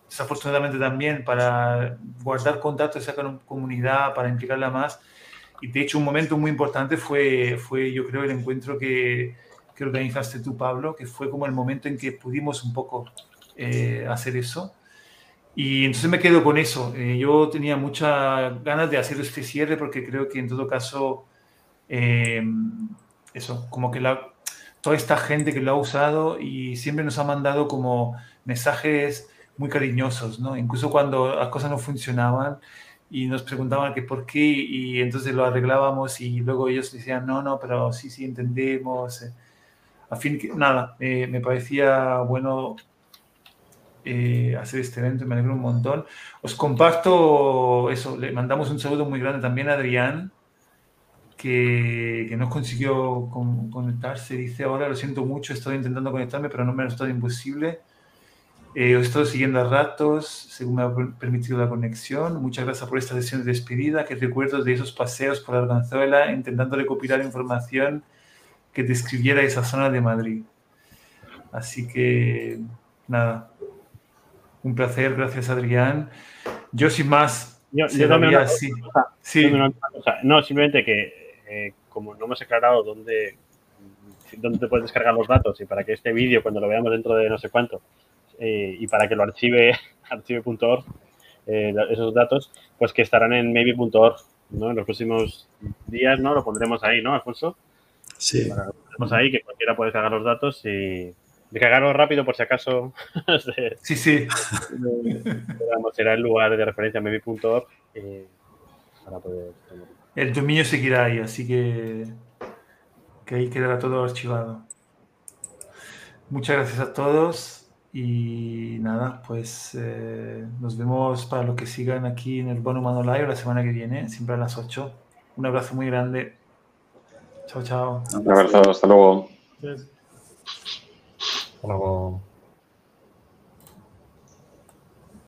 desafortunadamente también, para guardar contacto con la comunidad, para implicarla más. Y de hecho un momento muy importante fue, fue yo creo, el encuentro que, que organizaste tú, Pablo, que fue como el momento en que pudimos un poco eh, hacer eso. Y entonces me quedo con eso. Eh, yo tenía muchas ganas de hacer este cierre porque creo que en todo caso, eh, eso, como que la, toda esta gente que lo ha usado y siempre nos ha mandado como mensajes muy cariñosos, ¿no? Incluso cuando las cosas no funcionaban y nos preguntaban que por qué y entonces lo arreglábamos y luego ellos decían, no, no, pero sí, sí, entendemos. A fin, nada, me parecía bueno eh, hacer este evento, me alegro un montón. Os comparto eso, le mandamos un saludo muy grande también a Adrián, que, que no consiguió conectarse. Dice, ahora lo siento mucho, estoy intentando conectarme, pero no me ha estado imposible. Eh, os estoy siguiendo a ratos, según me ha permitido la conexión. Muchas gracias por esta sesión de despedida, que recuerdo de esos paseos por Arganzuela, intentando recopilar información que describiera esa zona de Madrid. Así que, nada, un placer, gracias Adrián. Yo sin más. Yo, también sí. No, simplemente que eh, como no hemos aclarado dónde, dónde te puedes descargar los datos y para que este vídeo, cuando lo veamos dentro de no sé cuánto, eh, y para que lo archive archive.org, eh, esos datos, pues que estarán en maybe.org, ¿no? En los próximos días, ¿no? Lo pondremos ahí, ¿no, Alfonso? Sí. Lo pondremos ahí, que cualquiera puede cargar los datos y, Descargarlo rápido por si acaso. sí, sí. será el lugar de referencia maybe.org eh, para poder el dominio seguirá ahí, así que, que ahí quedará todo archivado. Muchas gracias a todos y nada, pues eh, nos vemos para los que sigan aquí en el Bono Humano Live la semana que viene, siempre a las 8. Un abrazo muy grande. Chao, chao. Un abrazo, hasta luego. Luego.